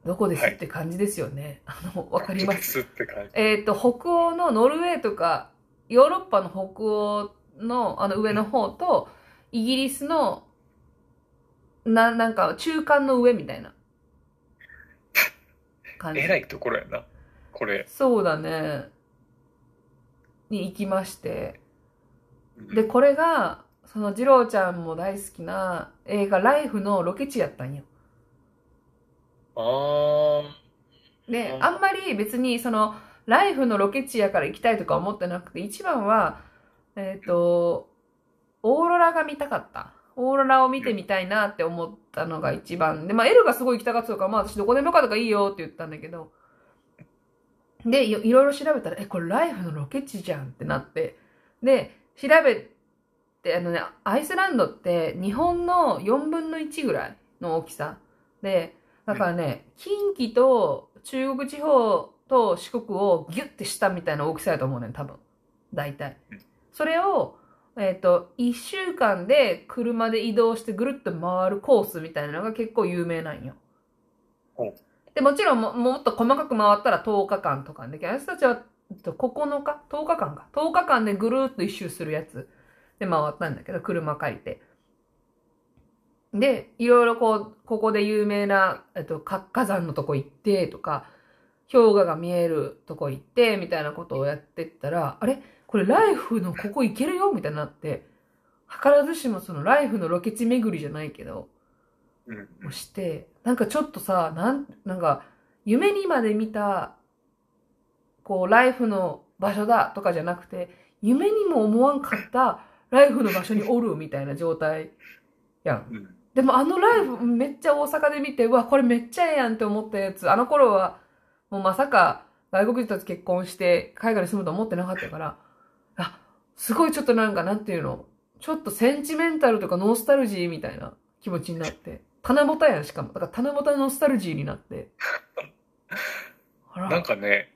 どこですはいって感じですよね。あの、わかりま。ですすって感じ。えっ、と、北欧のノルウェーとか、ヨーロッパの北欧のあの上の方と、イギリスの、な、なんか中間の上みたいな 感じ。えらいところやな。これ。そうだね。に行きまして。うんで、これが、その、二郎ちゃんも大好きな映画、ライフのロケ地やったんよ。あでう、んあんまり別に、その、ライフのロケ地やから行きたいとか思ってなくて、一番は、えっ、と、オーロラが見たかった。オーロラを見てみたいなって思ったのが一番。で、まあ、エルがすごい行きたかったとか、まあ、私どこでもよかったからいいよって言ったんだけど、で、いろいろ調べたら、え、これライフのロケ地じゃんってなって、で、調べて、あのね、アイスランドって日本の4分の1ぐらいの大きさ。で、だからね、近畿と中国地方と四国をギュッてしたみたいな大きさやと思うね、多分。大体。それを、えっ、と、1週間で車で移動してぐるっと回るコースみたいなのが結構有名なんよ。で、もちろんももっと細かく回ったら10日間とかで、あの人たちはえっと9日 ?10 日間か。10日間でぐるーっと一周するやつで回ったんだけど、車借りて。で、いろいろこう、ここで有名な、えっと、活火山のとこ行ってとか、氷河が見えるとこ行って、みたいなことをやってったら、あれ？これライフのここ行けるよ？みたいになって、図らずしもそのライフのロケ地巡りじゃないけど、うん。をして、なんかちょっとさ、なん、なんか、夢にまで見た、こう、ライフの場所だとかじゃなくて、夢にも思わんかったライフの場所におるみたいな状態やん。うん。でもあのライブめっちゃ大阪で見て、うわ、これめっちゃええやんって思ったやつ、あの頃はもうまさか外国人と結婚して海外に住むと思ってなかったから、あ、すごいちょっとなんかなんていうの、ちょっとセンチメンタルとかノスタルジーみたいな気持ちになって、棚ぼたやんしかも。だから棚ぼたノスタルジーになって。あらなんかね、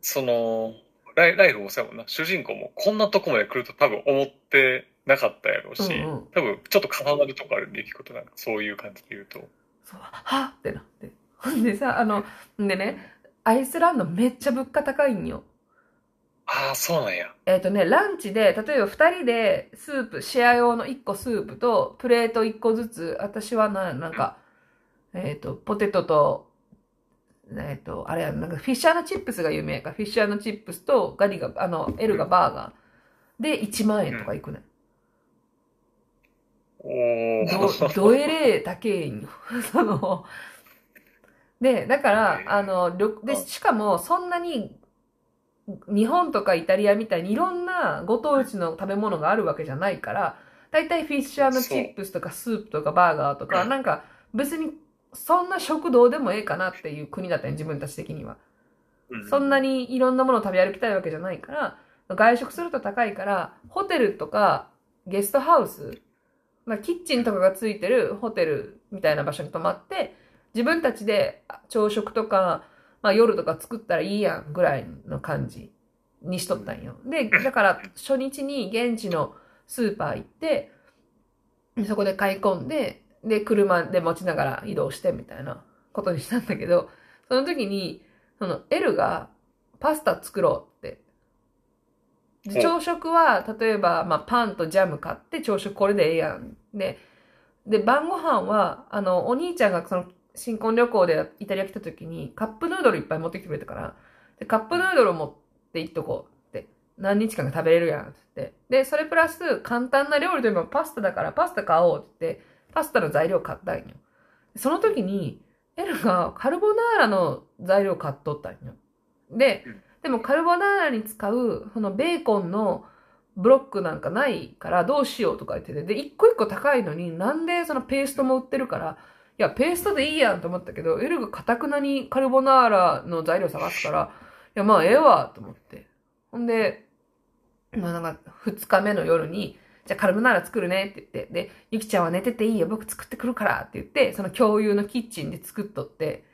その、ライライフもそうやもんな。主人公もこんなとこまで来ると多分思ってなかったやろうし、うんうん多分ちょっと重なるとこあるんで、ゆきことなんかそういう感じで言うと。そう、はっってなって。ほんでさ、あの、んでね、アイスランドめっちゃ物価高いんよ。ああ、そうなんや。えっ、とね、ランチで、例えば2人でスープ、シェア用の1個スープと、プレート1個ずつ、私はな、なんか、えっ、と、ポテトと、えっ、と、あれや、なんかフィッシャーチップスが有名やから、フィッシャーチップスとガリが、あの、L がバーガー。で、1万円とかいくね。おど、ー。どえれー高いんよ。その、で、だからあの、旅で、しかも、そんなに、日本とかイタリアみたいにいろんなご当地の食べ物があるわけじゃないから、だいたいフィッシャーのチップスとかスープとかバーガーとか、うんなんか別にそんな食堂でもええかなっていう国だったね、自分たち的には。うそんなにいろんなものを食べ歩きたいわけじゃないから、外食すると高いから、ホテルとかゲストハウス、まあ、キッチンとかがついてるホテルみたいな場所に泊まって、自分たちで朝食とか、まあ、夜とか作ったらいいやんぐらいの感じにしとったんよ。で、だから初日に現地のスーパー行って、そこで買い込んで、で、車で持ちながら移動してみたいなことにしたんだけど、その時に、その L がパスタ作ろうって。朝食は、例えば、まあ、パンとジャム買って朝食これでええやん。で、で、晩ご飯は、あの、お兄ちゃんがその、新婚旅行でイタリア来た時に、カップヌードルいっぱい持ってきてくれたから、で、カップヌードルを持って行っとこうって。何日間か食べれるやんって。で、それプラス、簡単な料理といえばパスタだから、パスタ買おうって言って、パスタの材料買ったんよ。その時に、エルがカルボナーラの材料買っとったんよ。で、でもカルボナーラに使う、そのベーコンのブロックなんかないからどうしようとか言ってて、で、一個一個高いのになんでそのペーストも売ってるから、いや、ペーストでいいやんと思ったけど、エルがかたくなにカルボナーラの材料探すから、いや、まあ、ええわ、と思って。ほんで、まあ、なんか、二日目の夜に、じゃあカルボナーラ作るねって言って、で、ゆきちゃんは寝てていいよ、僕作ってくるからって言って、その共有のキッチンで作っとって、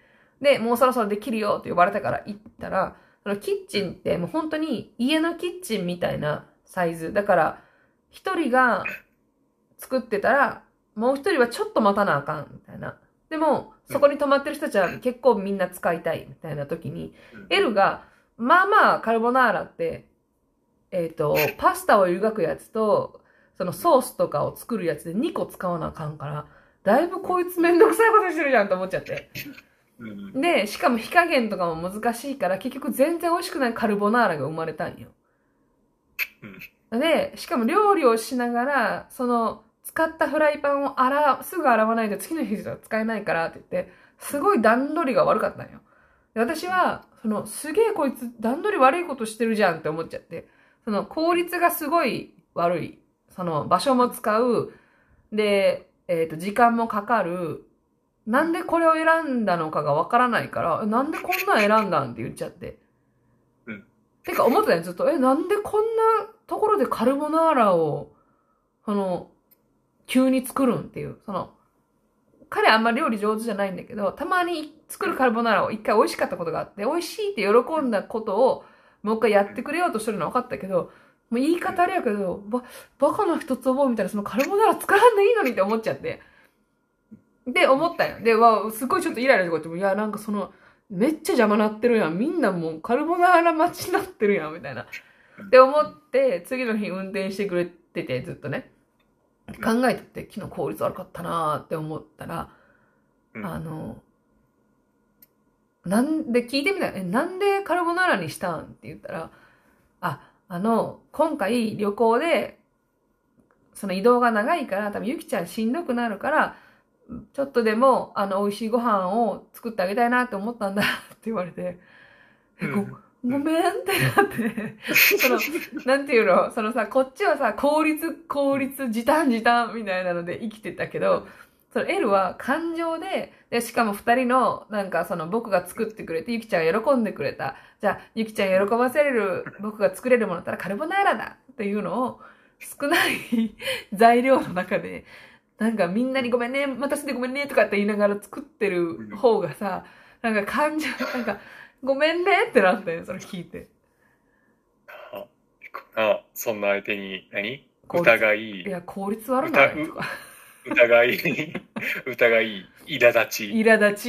で、もうそろそろできるよって呼ばれたから行ったら、そのキッチンってもう本当に家のキッチンみたいなサイズ。だから、一人が作ってたら、もう一人はちょっと待たなあかん、みたいな。でも、そこに泊まってる人たちは結構みんな使いたい、みたいな時に、エルが、まあまあ、カルボナーラって、えっ、と、パスタを湯がくやつと、そのソースとかを作るやつで2個使わなあかんから、だいぶこいつめんどくさいことしてるじゃんと思っちゃって。うんで、しかも火加減とかも難しいから、結局全然美味しくないカルボナーラが生まれたんよ。で、しかも料理をしながら、その、使ったフライパンを洗う、すぐ洗わないと次の日じゃ使えないからって言って、すごい段取りが悪かったんよ。で私は、その、すげえこいつ段取り悪いことしてるじゃんって思っちゃって、その、効率がすごい悪い。その、場所も使う。で、えっ、と、時間もかかる。なんでこれを選んだのかがわからないから、えなんでこんなん選んだんって言っちゃって。うんてか思ってたよ、ずっと。え、なんでこんなところでカルボナーラを、その、急に作るんっていう。その、彼あんま料理上手じゃないんだけど、たまに作るカルボナーラを一回美味しかったことがあって、美味しいって喜んだことを、もう一回やってくれようとしてるのは分かったけど、もう言い方あれやけど、ば、バカな一つ覚えみたいな、そのカルボナーラ使わんでいいのにって思っちゃって。で、思ったよ。で、わ、すごいちょっとイライラしてこっても、いや、なんかその、めっちゃ邪魔なってるやん。みんなもうカルボナーラ待ちになってるやん、みたいな。って思って、次の日運転してくれてて、ずっとね。考えてて、昨日効率悪かったなーって思ったら、うん。あの、なんで聞いてみたら、え、なんでカルボナーラにしたん？って言ったら、あ、あの、今回旅行で、その移動が長いから、多分ゆきちゃんしんどくなるから、ちょっとでも、あの、美味しいご飯を作ってあげたいなって思ったんだって言われて、え、ご、ごめんってなって、その、なんていうの、そのさ、こっちはさ、効率、効率、時短、時短みたいなので生きてたけど、その L は感情で、で、しかも二人の、なんかその僕が作ってくれて、ゆきちゃんが喜んでくれた。じゃあ、ゆきちゃん喜ばせれる、僕が作れるものだったらカルボナーラだっていうのを、少ない材料の中で、なんかみんなにごめんね、待たせてごめんねとかって言いながら作ってる方がさ、なんか感情、なんか、ごめんねってなったよ、それ聞いて。ああ、そんな相手に何、疑い、いや、効率悪ない？とか。疑い、疑い、苛立ち。苛立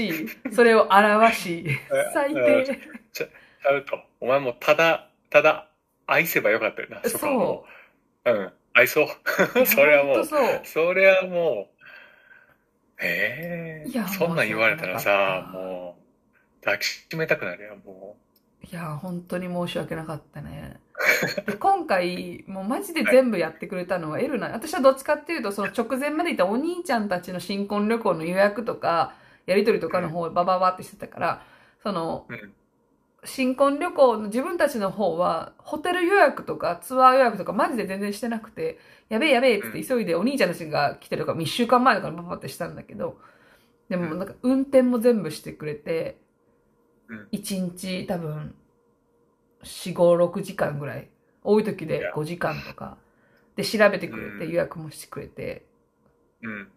ち、それを表し、最低。ちゃうと。お前もただ、ただ、愛せばよかったよな、そこはもう。うん、愛そう。それはもう、そう。それはもう、ええいやそんなん言われたらさもう、抱きしめたくなるよ、もいや、本当に申し訳なかったね。で今回、もうマジで全部やってくれたのはエルナ。私はどっちかっていうと、その直前までいたお兄ちゃんたちの新婚旅行の予約とか、やりとりとかの方をバババってしてたから、その、う。うん。新婚旅行の自分たちの方は、ホテル予約とかツアー予約とかマジで全然してなくて、やべえやべえって急いでお兄ちゃんたちが来てるから、1週間前とかにパパってしたんだけど、でもなんか運転も全部してくれて、うん1日多分、4、5、6時間ぐらい。多い時でいや5時間とか。で、調べてくれてうん予約もしてくれて、うん。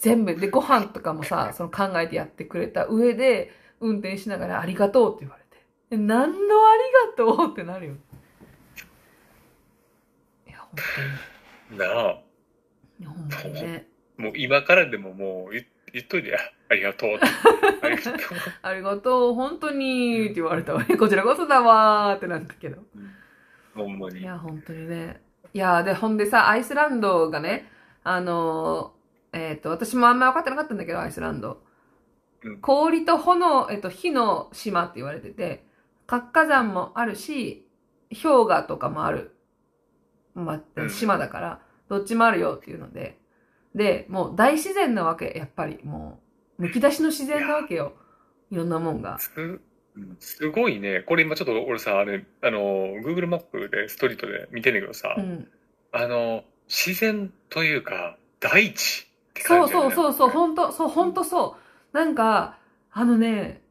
全部、で、ご飯とかもさ、その考えてやってくれた上で、運転しながらありがとうって言われて。え何のありがとうってなるよ。いや、本なあ、当に。いや、本当にね。もう今からでももう言言っといてや。ありがとう。ありがとう。ありがとう、本当にって言われたわ。こちらこそだわーってなったけど。ほんまに。いや、本当にね。いや、で、ほんでさ、アイスランドがね、あのー、えっ、と、私もあんま分かってなかったんだけど、アイスランド。うん氷と炎、えっ、と、火の島って言われてて、活火山もあるし、氷河とかもある。ま島だから、どっちもあるよっていうので。で、もう大自然なわけ、やっぱり。もう、むき出しの自然なわけよ。いろんなもんが。す、ごいね。これ今ちょっと俺さ、あれ、あの、Google マップでストリートで見てんねんけどさ、うん。あの、自然というか、大地ってそう感じねそうそうそう、ほんと、そう、ほんとそう。なんか、あのね、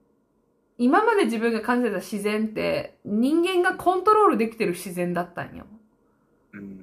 今まで自分が感じてた自然って、人間がコントロールできてる自然だったんよ。うん。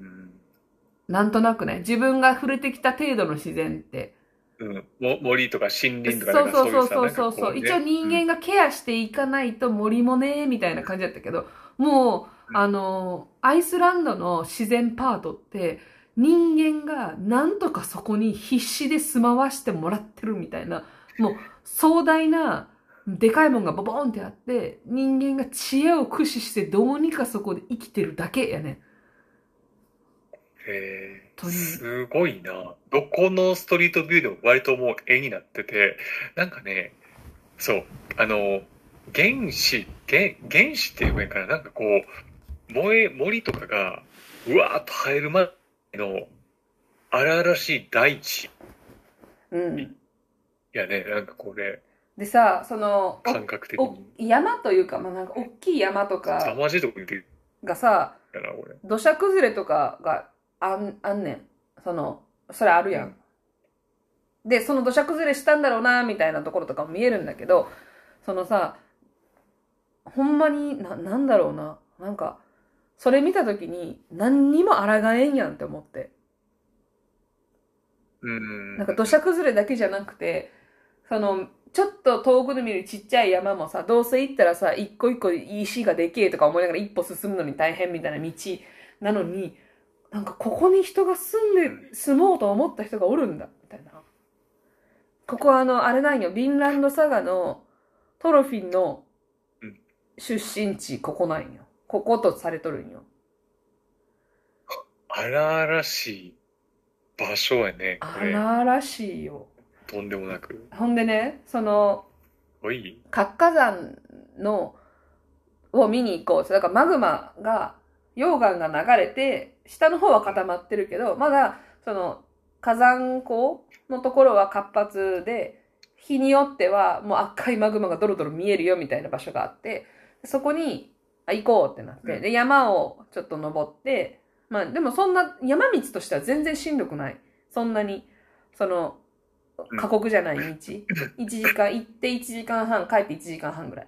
なんとなくね、自分が触れてきた程度の自然って。うん。も森とか森林とかそうそうそうそうそうそう。い一応人間がケアしていかないと森もね、みたいな感じだったけど、もう、うんあの、アイスランドの自然パートって、人間がなんとかそこに必死で住まわしてもらってるみたいな、もう壮大な、でかいもんがボボンってあって、人間が知恵を駆使してどうにかそこで生きてるだけやね。へ本当にすごいな。どこのストリートビューでも割ともう絵になってて、なんかね、そう、あの、原始、原原始っていう面からなんかこう、燃え、森とかが、うわーっと生える前の荒々しい大地うん。やね、なんかこれ、でさ、その、感覚的おに。山というか、まあ、なんか大きい山とか凄まじいとこ言ってるがさ。土砂崩れとかがあんあんねん。その、それあるやん。で、その土砂崩れしたんだろうな、みたいなところとかも見えるんだけど、そのさ、ほんまに、な、なんだろうな。なんか、それ見たときに、何にも抗えんやんって思って。うん。なんか土砂崩れだけじゃなくて、その、ちょっと遠くで見るちっちゃい山もさ、どうせ行ったらさ、一個一個石がでけえとか思いながら一歩進むのに大変みたいな道なのに、なんかここに人が住んで、住もうと思った人がおるんだ、みたいな。ここはあの、あれなんよ、ビンランドサガのトロフィンのうん出身地、ここなんよ。こことされとるんよ。荒々しい場所やね、これ。荒々しいよ。とんでもなく。ほんでね、その。活火山の、を見に行こう。だからマグマが、溶岩が流れて、下の方は固まってるけど、まだ、その、火山口のところは活発で、日によってはもう赤いマグマがドロドロ見えるよみたいな場所があって、そこに、あ、行こうってなって、うんで、山をちょっと登って、まあでもそんな、山道としては全然しんどくない。そんなに、その、過酷じゃない道。1時間、行って1時間半、帰って1時間半ぐらい。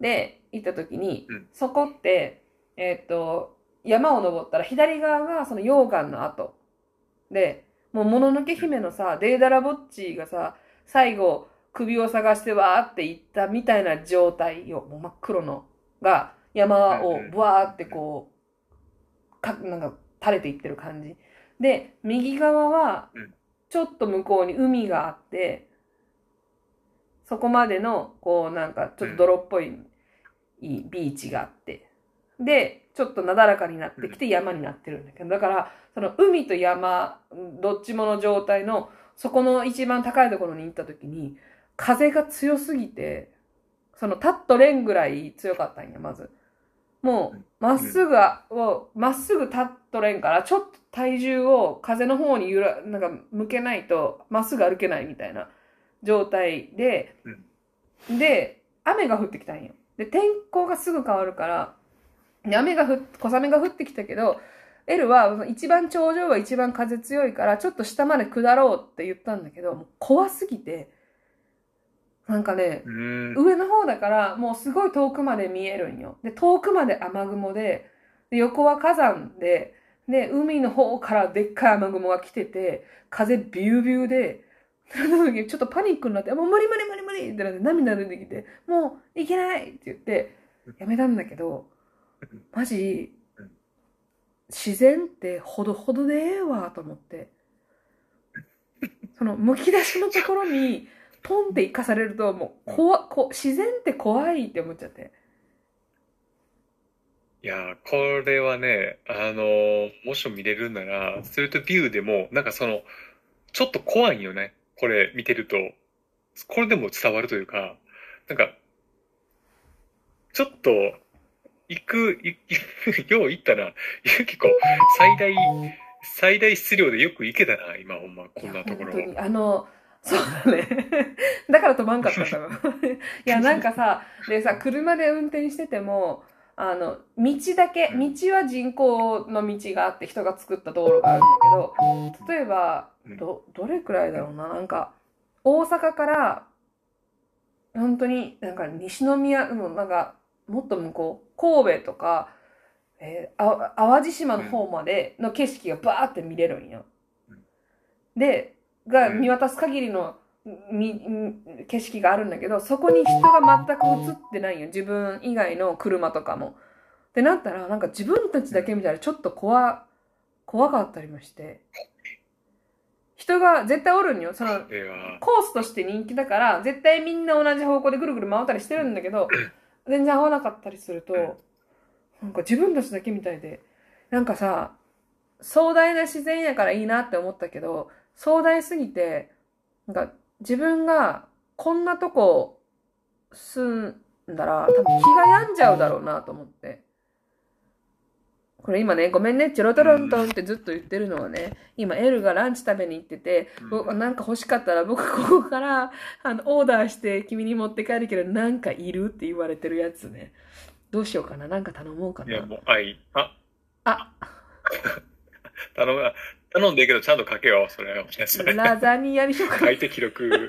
で、行った時にうん、そこって、えーっと、山を登ったら左側がその溶岩の跡。で、もう、もののけ姫のさ、デーダラボッチーがさ、最後、首を探してわーって行ったみたいな状態よ。もう真っ黒の。が、山をブワーってこう、か、なんか垂れていってる感じ。で、右側はうん、ちょっと向こうに海があって、そこまでの、こうなんかちょっと泥っぽいビーチがあって、で、ちょっとなだらかになってきて山になってるんだけど、だから、その海と山、どっちもの状態の、そこの一番高いところに行った時に、風が強すぎて、その立っとれんぐらい強かったんや、まず。もう、まっすぐを、まっすぐ立っとれんから、ちょっと体重を風の方にゆら、なんか向けないと、まっすぐ歩けないみたいな状態で、で、雨が降ってきたんよ。で、天候がすぐ変わるから、で雨が降っ、小雨が降ってきたけど、エルは一番頂上は一番風強いから、ちょっと下まで下ろうって言ったんだけど、もう怖すぎて、なんかね、うん。上の方だから、もうすごい遠くまで見えるんよ。で、遠くまで雨雲で、で横は火山で、で、海の方からでっかい雨雲が来てて、風ビュービューで、ちょっとパニックになって、もう無理無理無理無理ってなって涙出てきて、もういけないって言って、やめたんだけど、マジうん、自然ってほどほどでええわと思って。その、むき出しのところに、ポンって生かされると、もう、怖こ自然って怖いって思っちゃって。いやー、これはね、あのーもしも見れるなら、ストリートビューでも、なんかその、ちょっと怖いんよね。これ見てると。これでも伝わるというか、なんか、ちょっと、行く、い よう行ったな。結構、最大、最大質量でよく行けたな、今、ほんま、こんなところに、あの、そうだね。だから止まんかったんだろ。いや、なんかさ、でさ、車で運転してても、あの、道だけ、道は人工の道があって人が作った道路があるんだけど、例えば、ど、どれくらいだろうな、なんか、大阪から、本当になんか西宮、もうなんか、もっと向こう、神戸とか、えーあ淡路島の方までの景色がバーって見れるんよ。で、がうん見渡す限りの景色があるんだけど、そこに人が全く映ってないよ。自分以外の車とかも。ってなったら、なんか自分たちだけ見たらちょっと怖、怖かったりもして。人が絶対おるんよ。その、コースとして人気だから、絶対みんな同じ方向でぐるぐる回ったりしてるんだけど、全然合わなかったりすると、なんか自分たちだけみたいで、なんかさ、壮大な自然やからいいなって思ったけど、壮大すぎて、なんか自分がこんなとこ住んだら、多分気が病んじゃうだろうなと思って。これ今ね、ごめんね、チョロトロントンってずっと言ってるのはね、今エルがランチ食べに行ってて、なんか欲しかったら僕ここからあのオーダーして君に持って帰るけどなんかいるって言われてるやつね。どうしようかななんか頼もうかいや、な。もう、愛、あ、あ、頼む、頼んでいいけど、ちゃんと書けよ、それ。それラザニアにしようかな。書いて記録。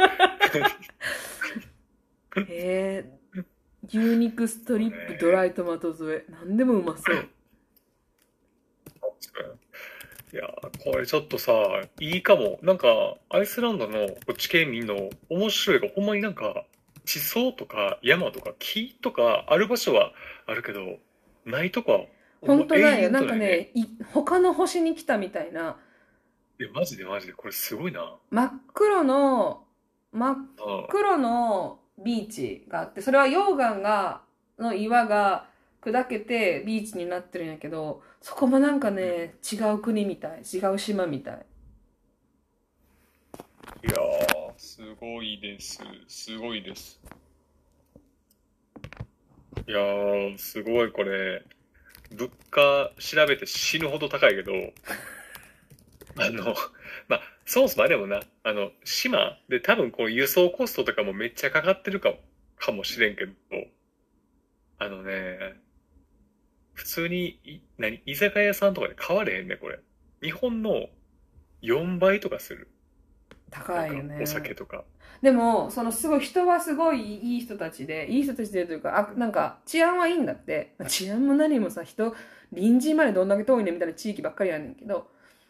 えー、牛肉ストリップドライトマト添え。なんでもうまそう。いや、これちょっとさ、いいかも。なんか、アイスランドの地形見んの面白いが、ほんまになんか、地層とか山とか木とかある場所はあるけど、ないとこは、本当だよ。なんかね、い他の星に来たみたいな、いや、マジでマジで、これすごいな。真っ黒の、真っあ黒のビーチがあって、それは溶岩が、の岩が砕けてビーチになってるんやけど、そこもなんかね、違う国みたい。違う島みたい。いやー、すごいです。すごいです。いやー、すごいこれ。物価調べて死ぬほど高いけど、あの、まあ、そもそもあれもな、あの、島で多分こう輸送コストとかもめっちゃかかってるかも、かもしれんけど、あのね、普通に、い何、居酒屋さんとかで買われへんね、これ。日本の4倍とかする。高いよねなんかお。酒とか。でも、そのすごい人はすごいいい人たちで、いい人たちでというか、あ、なんか治安はいいんだって。治安も何もさ、人、隣人までどんだけ遠いねみたいな地域ばっかりやねんけど。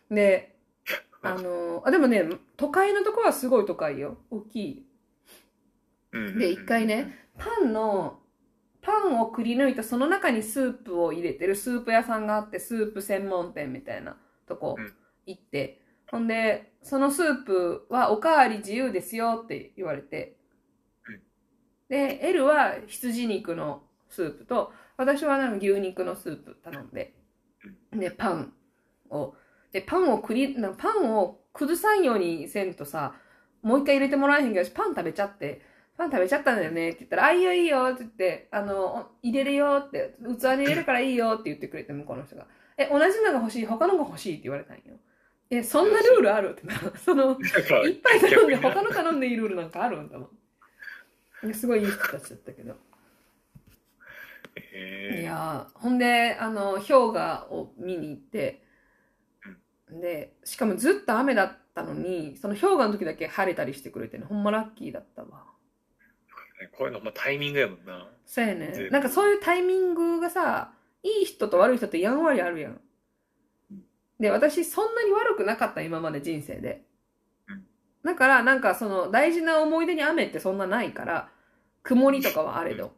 で、あの、あ、でもね、都会のとこはすごい都会よ。大きい。うんで、一回ね、パンの、パンをくり抜いたその中にスープを入れてるスープ屋さんがあって、スープ専門店みたいなとこうん。行って、ほんで、そのスープはおかわり自由ですよって言われてうん、で、L は羊肉のスープと、私はなんか牛肉のスープ頼んで、で、パンを、で、パンをくり、なパンを崩さんようにせんとさ、もう一回入れてもらえへんけど、私パン食べちゃって、パン食べちゃったんだよねって言ったら、あ、いいよいいよって言って、あの、入れるよって、器に入れるからいいよって言ってくれて、向こうの人が。え、同じのが欲しい、他のが欲しい？って言われたんよ。え、そんなルールある？ってな。その、いっぱい頼んで他の頼んでいいルールなんかある？んだもん。すごいいい人たちだったけど。えいやーほんで、あの、氷河を見に行って、で、しかもずっと雨だったのに、その氷河の時だけ晴れたりしてくれてね、ほんまラッキーだったわ。ーこういうの、まあ、タイミングやもんな。そうやねなんかそういうタイミングがさ、いい人と悪い人ってやんわりあるやん。で、私そんなに悪くなかった、今まで人生でうん。だから、なんかその大事な思い出に雨ってそんなないから、曇りとかはあれど。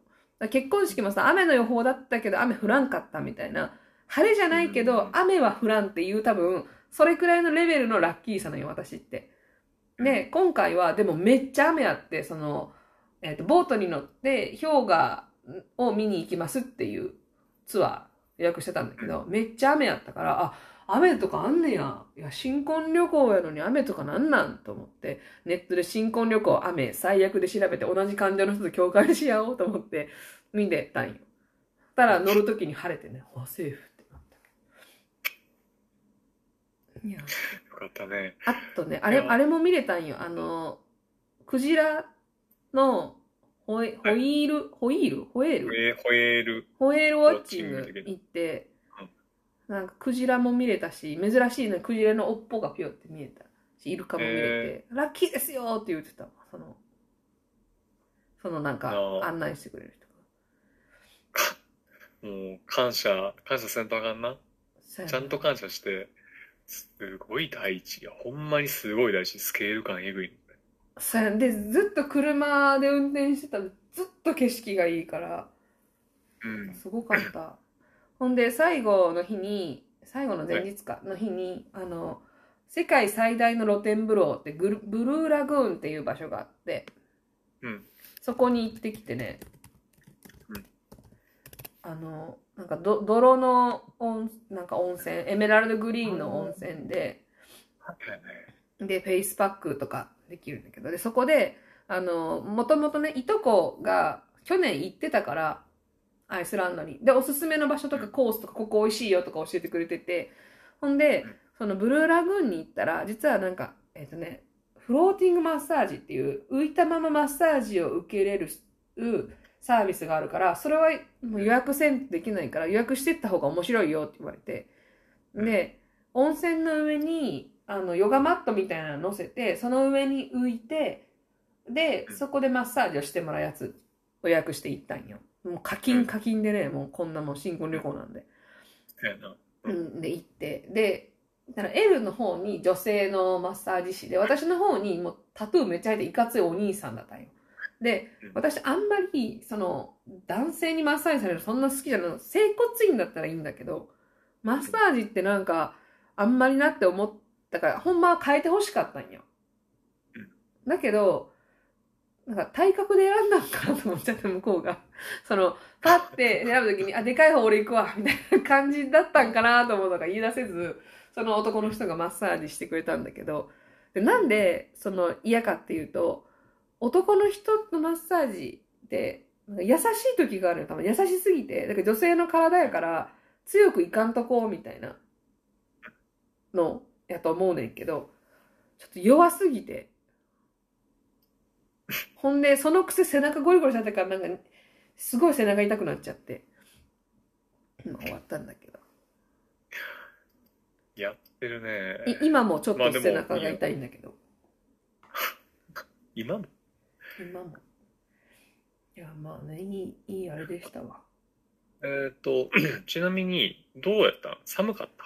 結婚式もさ、雨の予報だったけど雨降らんかったみたいな。晴れじゃないけどうん、雨は降らんっていう多分、それくらいのレベルのラッキーさなのよ、私って。で、今回はでもめっちゃ雨あって、その、えっ、と、ボートに乗って氷河を見に行きますっていうツアー予約してたんだけど、めっちゃ雨やったから、あ、雨とかあんねや。いや、新婚旅行やのに雨とかなんなんと思って、ネットで新婚旅行雨最悪で調べて同じ患者の人と共感し合おうと思って見てたんよ。たら乗るときに晴れてね、あ、セーフってなった。いや。よかったね。あとね、あれ、あれも見れたんよ。あの、クジラのホイホイール、ホイール？ホエール？えー、ホエール。ホエールウォッチング行って、なんかクジラも見れたし、珍しいね、クジラの尾っぽがピョって見えたし、イルカも見れて、ラッキーですよって言ってたわその、そのなんかあー案内してくれる人が。もう、感謝、感謝せんとあかんな。そうやなちゃんと感謝して、すごい大事。いや、ほんまにすごい大事。スケール感えぐい。そうやで、ずっと車で運転してたら、ずっと景色がいいから、うん。すごかった。ほんで、最後の日に、最後の前日かの日に、あの、世界最大の露天風呂ってグルブルーラグーンっていう場所があって、うん。そこに行ってきてね、うん。あの、なんかど泥の温なんか温泉、エメラルドグリーンの温泉で、で、フェイスパックとかできるんだけど、で、そこで、あの、もともとね、いとこが去年行ってたから、アイスランドに。で、おすすめの場所とかコースとか、ここ美味しいよとか教えてくれてて、ほんでうん、そのブルーラグーンに行ったら、実はなんか、えっ、とね、フローティングマッサージっていう、浮いたままマッサージを受けれるサービスがあるから、それはもう予約せんとできないから予約してった方が面白いよって言われて。で、温泉の上に、あの、ヨガマットみたいなの乗せて、その上に浮いて、でう、んそこでマッサージをしてもらうやつ、予約して行ったんよ。もう課うん金課金でね、もうこんなもん新婚旅行なんで。そうんん、で行って、で、だから L の方に女性のマッサージ師で、私の方にもうタトゥーめっちゃ入っていかついお兄さんだったんよ。でうん、私あんまり、その、男性にマッサージされるのそんな好きじゃないの。整骨院だったらいいんだけど、マッサージってなんか、あんまりなって思ったから、ほんまは変えてほしかったんようん。だけど、なんか体格で選んだのかなと思っちゃって、向こうが。その、パッて選ぶときに、あ、でかい方俺行くわ、みたいな感じだったんかなと思うのが言い出せず、その男の人がマッサージしてくれたんだけど、でなんで、その嫌かっていうと、男の人のマッサージで、なんか優しい時があるよ。多分優しすぎて。だから女性の体やから、強くいかんとこうみたいなのやと思うねんけど、ちょっと弱すぎて。ほんで、そのくせ背中ゴリゴリしちゃったから、なんか、すごい背中痛くなっちゃって。まあ終わったんだけど。やってるね。い今もちょっと背中が痛いんだけど。今も？今も。いや、まあね、いい、いいあれでしたわ。えっと、ちなみに、どうやった？ん寒かった？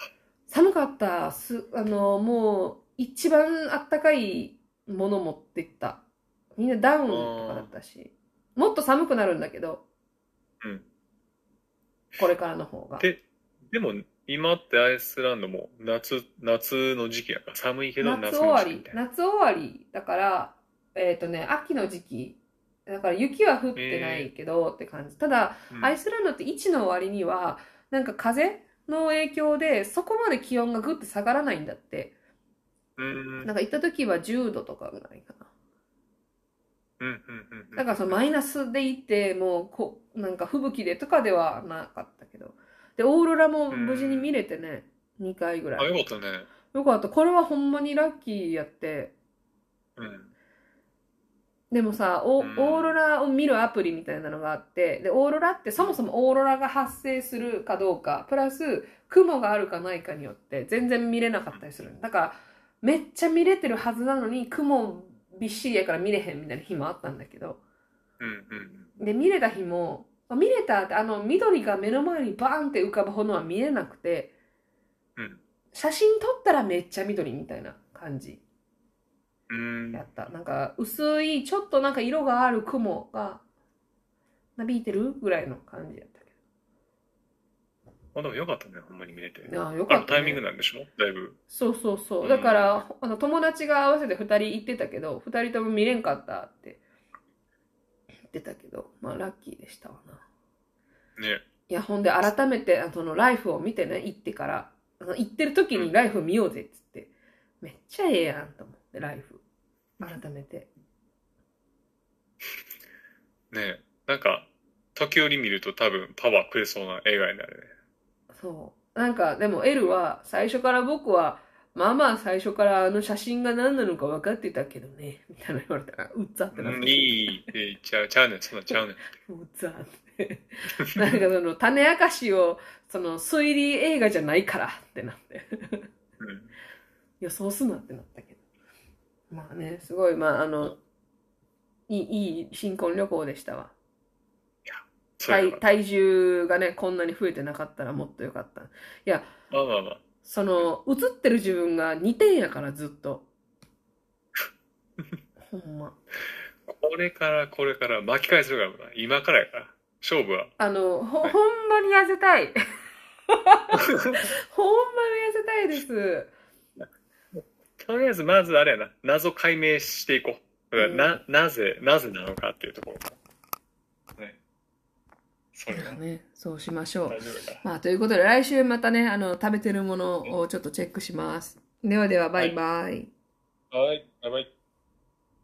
寒かった。す、あの、もう、一番あったかいもの持ってった。みんなダウンとかだったし。もっと寒くなるんだけど。うん。これからの方が。で、でも、今ってアイスランドも夏、夏の時期やから寒いけど夏夏終わり。夏終わり。だから、えっ、とね、秋の時期。だから雪は降ってないけどって感じ。ただ、うんアイスランドって1の割には、なんか風の影響でそこまで気温がぐって下がらないんだって。うん。なんか行った時は10度とかぐらいかな。うんうんうんうん。だからそのマイナスで行って、もうこう、なんか吹雪でとかではなかったけど。で、オーロラも無事に見れてね、2回ぐらあ、い。よかったね。よかった。これはほんまにラッキーやって。うん。でもさ、オオうんーロラを見るアプリみたいなのがあって、で、オーロラってそもそもオーロラが発生するかどうか、プラス雲があるかないかによって全然見れなかったりする。だから、めっちゃ見れてるはずなのに、雲びっしりやから見れへんみたいな日もあったんだけど、うんうん。で、見れた日も、あ見れたって、あの、緑が目の前にバーンって浮かぶほどは見えなくて、うん写真撮ったらめっちゃ緑みたいな感じうん。やった。なんか、薄い、ちょっとなんか色がある雲が、なびいてるぐらいの感じやったけあ、でもよかったね、ほんまに見れて。ど。ああ、よかった、あのタイミングね。なんでしょ？だいぶ。そうそうそうう。んだから、あの友達が合わせて二人行ってたけど、二人とも見れんかったって言ってたけど、まあラッキーでしたわな。ね。いや、ほんで改めて、あそのライフを見てね、行ってから、行ってる時にライフ見ようぜっつって、めっちゃええやんと思って、ライフ。改めて。ねなんか、時折見ると多分パワーくれそうな映画になるね。そう。なんか、でも L は、最初から僕は、まあまあ最初からあの写真が何なのか分かってたけどね、みたいな言われたら、うっざってなって。うん、いいってちゃう、ちゃうねん、そんなんちゃうねん。うっざって。なんかその、種明かしを、その、推理映画じゃないからってなって。うん。予想すなってなったけど。まあね、すごい、まああの、いい、いい新婚旅行でしたわ。体体重がね、こんなに増えてなかったらもっとよかった。いや、まあまあまあ。その、映ってる自分が2点やから、ずっと。ほんま。これからこれから巻き返するからな。今からやから。勝負は。あの、ほ、ほんまに痩せたい。ほんまに痩せたいです。とりあえずまずあれやな。謎解明していこう。だからうな、なぜ、なぜなのかっていうところ。ね。それがね、そうしましょう。大丈夫か。まあ、ということで、来週またね、あの、食べてるものをちょっとチェックします。ではでは、バイバイ。はい。バイバイ。